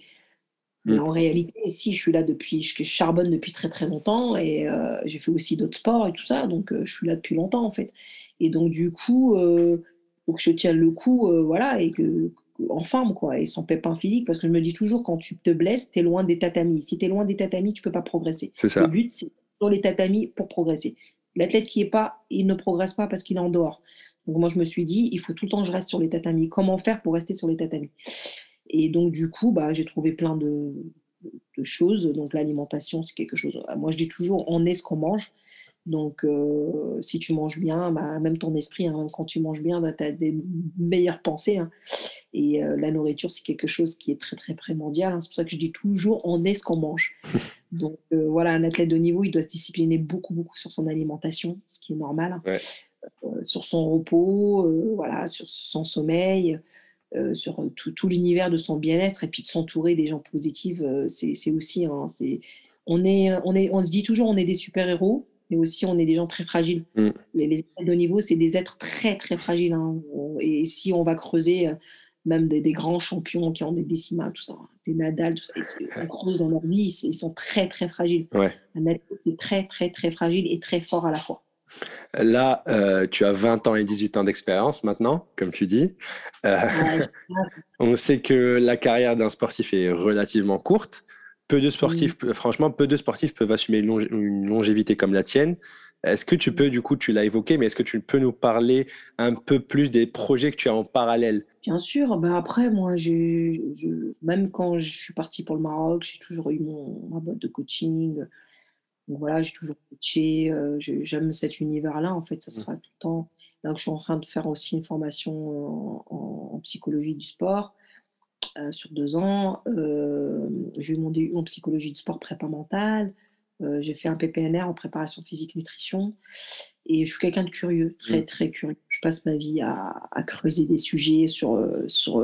[SPEAKER 2] mm. en réalité, si je suis là depuis, je charbonne depuis très très longtemps et euh, j'ai fait aussi d'autres sports et tout ça, donc euh, je suis là depuis longtemps en fait. Et donc du coup, donc je tiens le coup, voilà, et que en forme, quoi, et sans pépin physique, parce que je me dis toujours, quand tu te blesses, tu es loin des tatamis. Si tu es loin des tatamis, tu peux pas progresser.
[SPEAKER 1] C'est ça.
[SPEAKER 2] Le but, c'est les tatamis pour progresser. L'athlète qui est pas, il ne progresse pas parce qu'il est en dehors. Donc moi, je me suis dit, il faut tout le temps que je reste sur les tatamis. Comment faire pour rester sur les tatamis? Et donc, du coup, bah, j'ai trouvé plein de, choses. Donc, l'alimentation, c'est quelque chose. Moi, je dis toujours, on est ce qu'on mange. Donc, euh, si tu manges bien, bah, même ton esprit, hein, quand tu manges bien, bah, tu as des meilleures pensées. Hein. Et euh, la nourriture, c'est quelque chose qui est très, très primordial. Hein. C'est pour ça que je dis toujours, on est ce qu'on mange. Donc, euh, voilà, un athlète de niveau, il doit se discipliner beaucoup, beaucoup sur son alimentation, ce qui est normal. sur son repos, voilà, sur son sommeil. sur tout, l'univers de son bien-être et puis de s'entourer des gens positifs, c'est aussi, on, est, on, est, on se dit toujours on est des super-héros, mais aussi on est des gens très fragiles. Mm. Les, les de niveau, c'est des êtres très très fragiles. Hein. Et si on va creuser, euh, même des, grands champions qui ont des décimales, tout ça, des Nadal, tout ça, on creuse dans leur vie, ils sont très très fragiles. Un athlète, c'est très très très fragile et très fort à la fois.
[SPEAKER 1] Là, euh, tu as 20 ans et 18 ans d'expérience maintenant, comme tu dis. Euh, on sait que la carrière d'un sportif est relativement courte. Peu de sportifs, franchement, peu de sportifs peuvent assumer une, longévité comme la tienne. Est-ce que tu peux, du coup, tu l'as évoqué, mais est-ce que tu peux nous parler un peu plus des projets que tu as en parallèle?
[SPEAKER 2] Bien sûr. Bah après, moi, même quand je suis partie pour le Maroc, j'ai toujours eu mon, ma boîte de coaching. Donc voilà, j'ai toujours coaché. Euh, j'aime cet univers-là, en fait, ça mmh. sera tout le temps. Donc, je suis en train de faire aussi une formation en psychologie du sport. Euh, sur deux ans. Euh, j'ai eu mon DU en psychologie de sport prépa mentale. j'ai fait un PPNR en préparation physique nutrition. Et je suis quelqu'un de curieux, très, mmh. très curieux. Je passe ma vie à, creuser des sujets sur, sur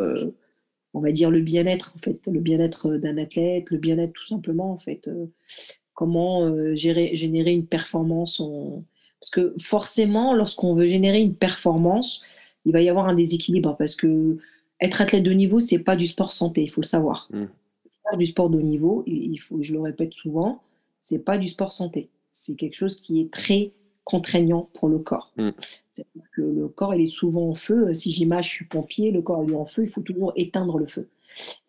[SPEAKER 2] on va dire, le bien-être, en fait, le bien-être d'un athlète, le bien-être tout simplement, en fait. comment gérer, générer une performance en, parce que forcément, lorsqu'on veut générer une performance, il va y avoir un déséquilibre parce que être athlète de niveau, c'est pas du sport santé, il faut le savoir. Mm. Faire du sport de niveau, il faut, je le répète souvent, c'est pas du sport santé. C'est quelque chose qui est très contraignant pour le corps. Mm. C'est-à-dire que le corps, il est souvent en feu. Si j'image, je suis pompier, le corps est en feu, il faut toujours éteindre le feu.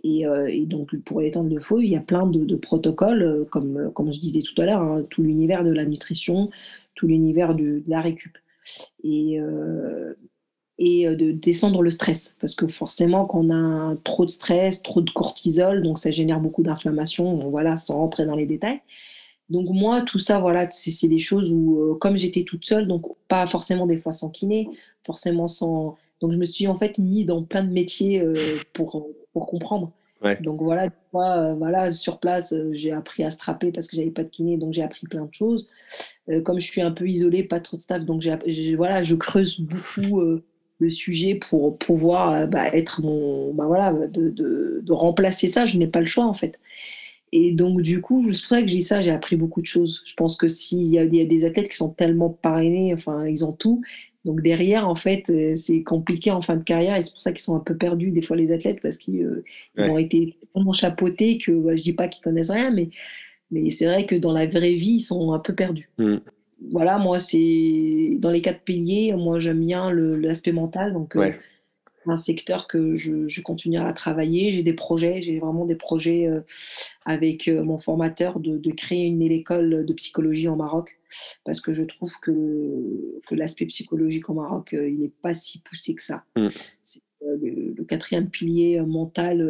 [SPEAKER 2] Euh, et, donc, pour éteindre le feu, il y a plein de, protocoles, euh, comme, comme je disais tout à l'heure, hein, tout l'univers de la nutrition, tout l'univers de, la récup. Et, euh, et euh, de descendre le stress. Parce que forcément, quand on a trop de stress, trop de cortisol, donc ça génère beaucoup d'inflammation, voilà, sans rentrer dans les détails. Donc moi, tout ça, voilà, c'est des choses où, euh, comme j'étais toute seule, donc pas forcément des fois sans kiné, forcément sans... Donc je me suis en fait mis dans plein de métiers pour, pour comprendre. Donc voilà, euh, voilà, sur place, euh, j'ai appris à strapper parce que j'avais pas de kiné, donc j'ai appris plein de choses. Euh, comme je suis un peu isolée, pas trop de staff, donc j'ai, voilà, je creuse beaucoup le sujet pour pouvoir bah, être mon, bah, voilà, de, de, de, remplacer ça. Je n'ai pas le choix en fait. Et donc du coup, c'est pour ça que j'ai ça, j'ai appris beaucoup de choses. Je pense que s'il y, y, a des athlètes qui sont tellement parrainés, enfin ils ont tout, donc derrière, en fait, euh, c'est compliqué en fin de carrière et c'est pour ça qu'ils sont un peu perdus des fois les athlètes parce qu'ils euh, ont été tellement chapeautés que je bah, je dis pas qu'ils connaissent rien, mais, mais c'est vrai que dans la vraie vie, ils sont un peu perdus. Mm. Voilà, moi, c'est dans les quatre piliers, moi j'aime bien l'aspect mental. Donc, euh, un secteur que je, je continue à travailler. J'ai des projets, j'ai vraiment des projets euh, avec euh, mon formateur de, de, créer une école de psychologie en Maroc parce que je trouve que, que l'aspect psychologique au Maroc, il n'est pas si poussé que ça. Mm. Le, le, quatrième pilier mental,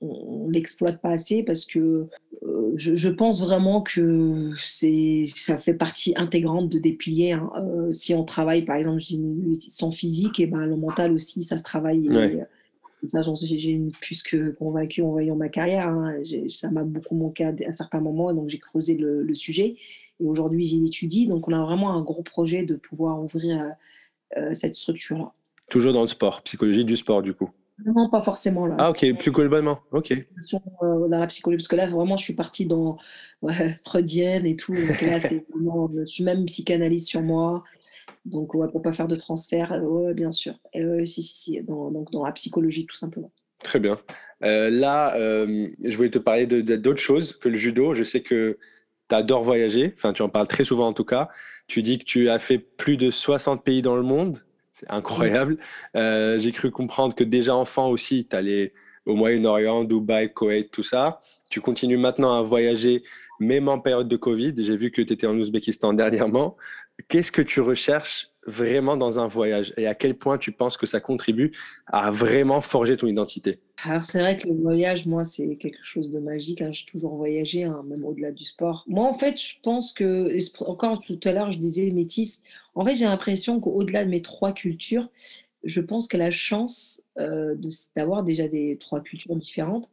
[SPEAKER 2] on ne l'exploite pas assez parce que je, pense vraiment que ça fait partie intégrante de des piliers. Hein. Euh, si on travaille, par exemple, sans physique, et ben le mental aussi, ça se travaille. ça, j'en j'ai plus que convaincu en voyant ma carrière. Hein. Ça m'a beaucoup manqué à, un certain moment, donc j'ai creusé le, sujet. Et aujourd'hui, j'y étudie. Donc, on a vraiment un gros projet de pouvoir ouvrir euh, cette structure-là.
[SPEAKER 1] Toujours dans le sport, psychologie du sport, du coup.
[SPEAKER 2] Non, pas forcément là.
[SPEAKER 1] Ah, ok, plus globalement. Ok.
[SPEAKER 2] Euh, dans la psychologie, parce que là, vraiment, je suis partie dans ouais, freudienne et tout. Donc là, c'est vraiment, je suis même psychanalyste sur moi. Donc, ouais, pour pas faire de transfert, euh, ouais, bien sûr. Et, si, si, si, dans, donc dans la psychologie, tout simplement.
[SPEAKER 1] Très bien. Euh, là, je voulais te parler d'autres choses que le judo. Je sais que tu adores voyager. Enfin, tu en parles très souvent en tout cas. Tu dis que tu as fait plus de 60 pays dans le monde. C'est incroyable. Euh, j'ai cru comprendre que déjà enfant aussi, tu allais au Moyen-Orient, Dubaï, Koweït, tout ça. Tu continues maintenant à voyager, même en période de Covid. J'ai vu que tu étais en Ouzbékistan dernièrement. Qu'est-ce que tu recherches vraiment dans un voyage et à quel point tu penses que ça contribue à vraiment forger ton identité
[SPEAKER 2] Alors c'est vrai que le voyage, moi, c'est quelque chose de magique. Hein. J'ai toujours voyagé, hein, même au-delà du sport. Moi, en fait, je pense que, encore tout à l'heure, je disais métis. En fait, j'ai l'impression qu'au-delà de mes trois cultures, je pense que la chance euh, d'avoir déjà des trois cultures différentes,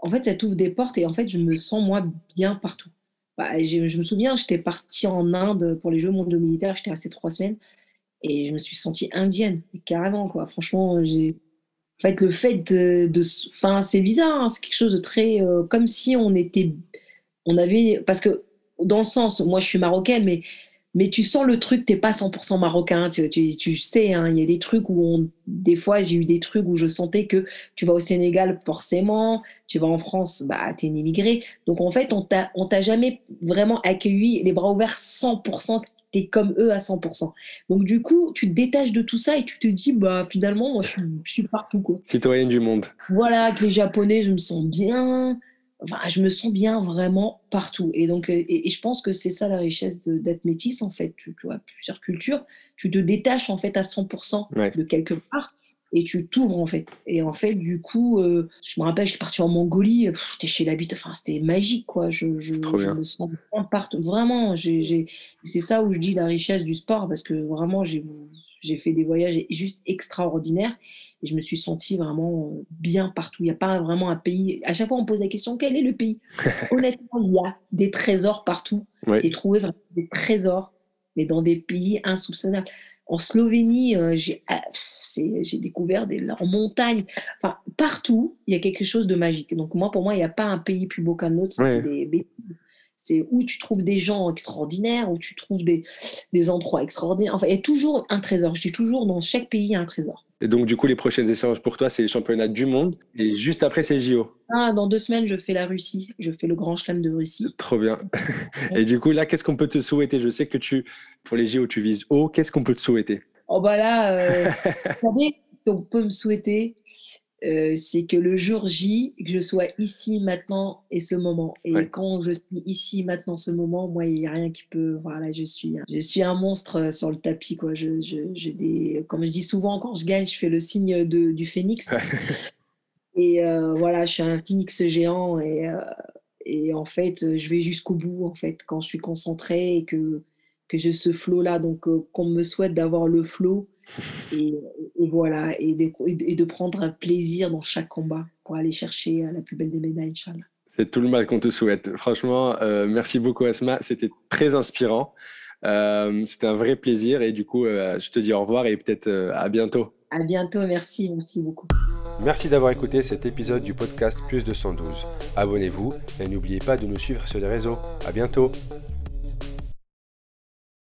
[SPEAKER 2] en fait, ça t'ouvre des portes et en fait, je me sens moi bien partout. Bah, je, me souviens, j'étais partie en Inde pour les Jeux mondiaux militaires, j'étais restée trois semaines et je me suis sentie indienne, carrément, quoi. Franchement, j'ai. Fait, le fait de. Enfin, c'est bizarre, hein, c'est quelque chose de très. Euh, comme si on était. On avait. Parce que, dans le sens, moi, je suis marocaine, mais mais tu sens le truc, t'es pas 100% marocain, tu, tu, sais, hein, il y a des trucs où on, des fois j'ai eu des trucs où je sentais que tu vas au Sénégal forcément, tu vas en France, bah es une immigrée, donc en fait on t'a, on t'a jamais vraiment accueilli les bras ouverts 100%, es comme eux à 100%. Donc du coup tu te détaches de tout ça et tu te dis bah finalement moi je suis, je suis partout quoi.
[SPEAKER 1] Citoyenne du monde.
[SPEAKER 2] Voilà, avec les Japonais je me sens bien, Enfin, je me sens bien vraiment partout. Et donc, euh, et, je pense que c'est ça la richesse d'être métisse, en fait. Tu, vois, plusieurs cultures, tu te détaches, en fait, à 100% de quelque part et tu t'ouvres, en fait. Et en fait, du coup, euh, je me rappelle, j'étais partie en Mongolie, j'étais chez l'habit, enfin, c'était magique, quoi. Je, je, me sens bien partout. Vraiment, c'est ça où je dis la richesse du sport, parce que vraiment, j'ai j'ai fait des voyages juste extraordinaires et je me suis sentie vraiment bien partout. Il n'y a pas vraiment un pays. À chaque fois, on pose la question quel est le pays? Honnêtement, il y a des trésors partout. J'ai trouvé vraiment des trésors, mais dans des pays insoupçonnables. En Slovénie, euh, ah, j'ai découvert des, en montagne. Enfin, partout, il y a quelque chose de magique. Donc, moi, pour moi, il n'y a pas un pays plus beau qu'un autre. C'est des bêtises c'est où tu trouves des gens extraordinaires, où tu trouves des, des endroits extraordinaires. Enfin, il y a toujours un trésor. Je dis toujours, dans chaque pays, il y a un trésor.
[SPEAKER 1] Et donc, du coup, les prochaines échéances pour toi, c'est les championnats du monde. Et juste après, c'est JO.
[SPEAKER 2] Ah, dans deux semaines, je fais la Russie. Je fais le Grand Chelem de Russie.
[SPEAKER 1] Trop bien. Et du coup, là, qu'est-ce qu'on peut te souhaiter? Je sais que tu, pour les JO, tu vises haut. Qu'est-ce qu'on peut te souhaiter?
[SPEAKER 2] Oh, bah là, euh, vous savez, ce qu'on peut me souhaiter, euh, c'est que le jour J, que je sois ici, maintenant et ce moment. Et quand je suis ici, maintenant, ce moment, moi, il n'y a rien qui peut. Voilà, je suis, je suis un monstre euh, sur le tapis. Quoi. Je, je, des, comme je dis souvent, quand je gagne, je fais le signe de, du phénix. et euh, voilà, je suis un phénix géant. Et, et en fait, je vais jusqu'au bout, en fait, quand je suis concentrée et que, que j'ai ce flow-là. Donc, qu'on me souhaite d'avoir le flow et, voilà, et de, et de, prendre un plaisir dans chaque combat pour aller chercher la plus belle des médailles, Inch'Allah.
[SPEAKER 1] C'est tout le mal qu'on te souhaite. Franchement, euh, merci beaucoup Asma, c'était très inspirant. Euh, c'était un vrai plaisir et du coup, euh, je te dis au revoir et peut-être à bientôt.
[SPEAKER 2] À bientôt, merci, merci beaucoup.
[SPEAKER 1] Merci d'avoir écouté cet épisode du podcast Plus 212. Abonnez-vous et n'oubliez pas de nous suivre sur les réseaux. À bientôt.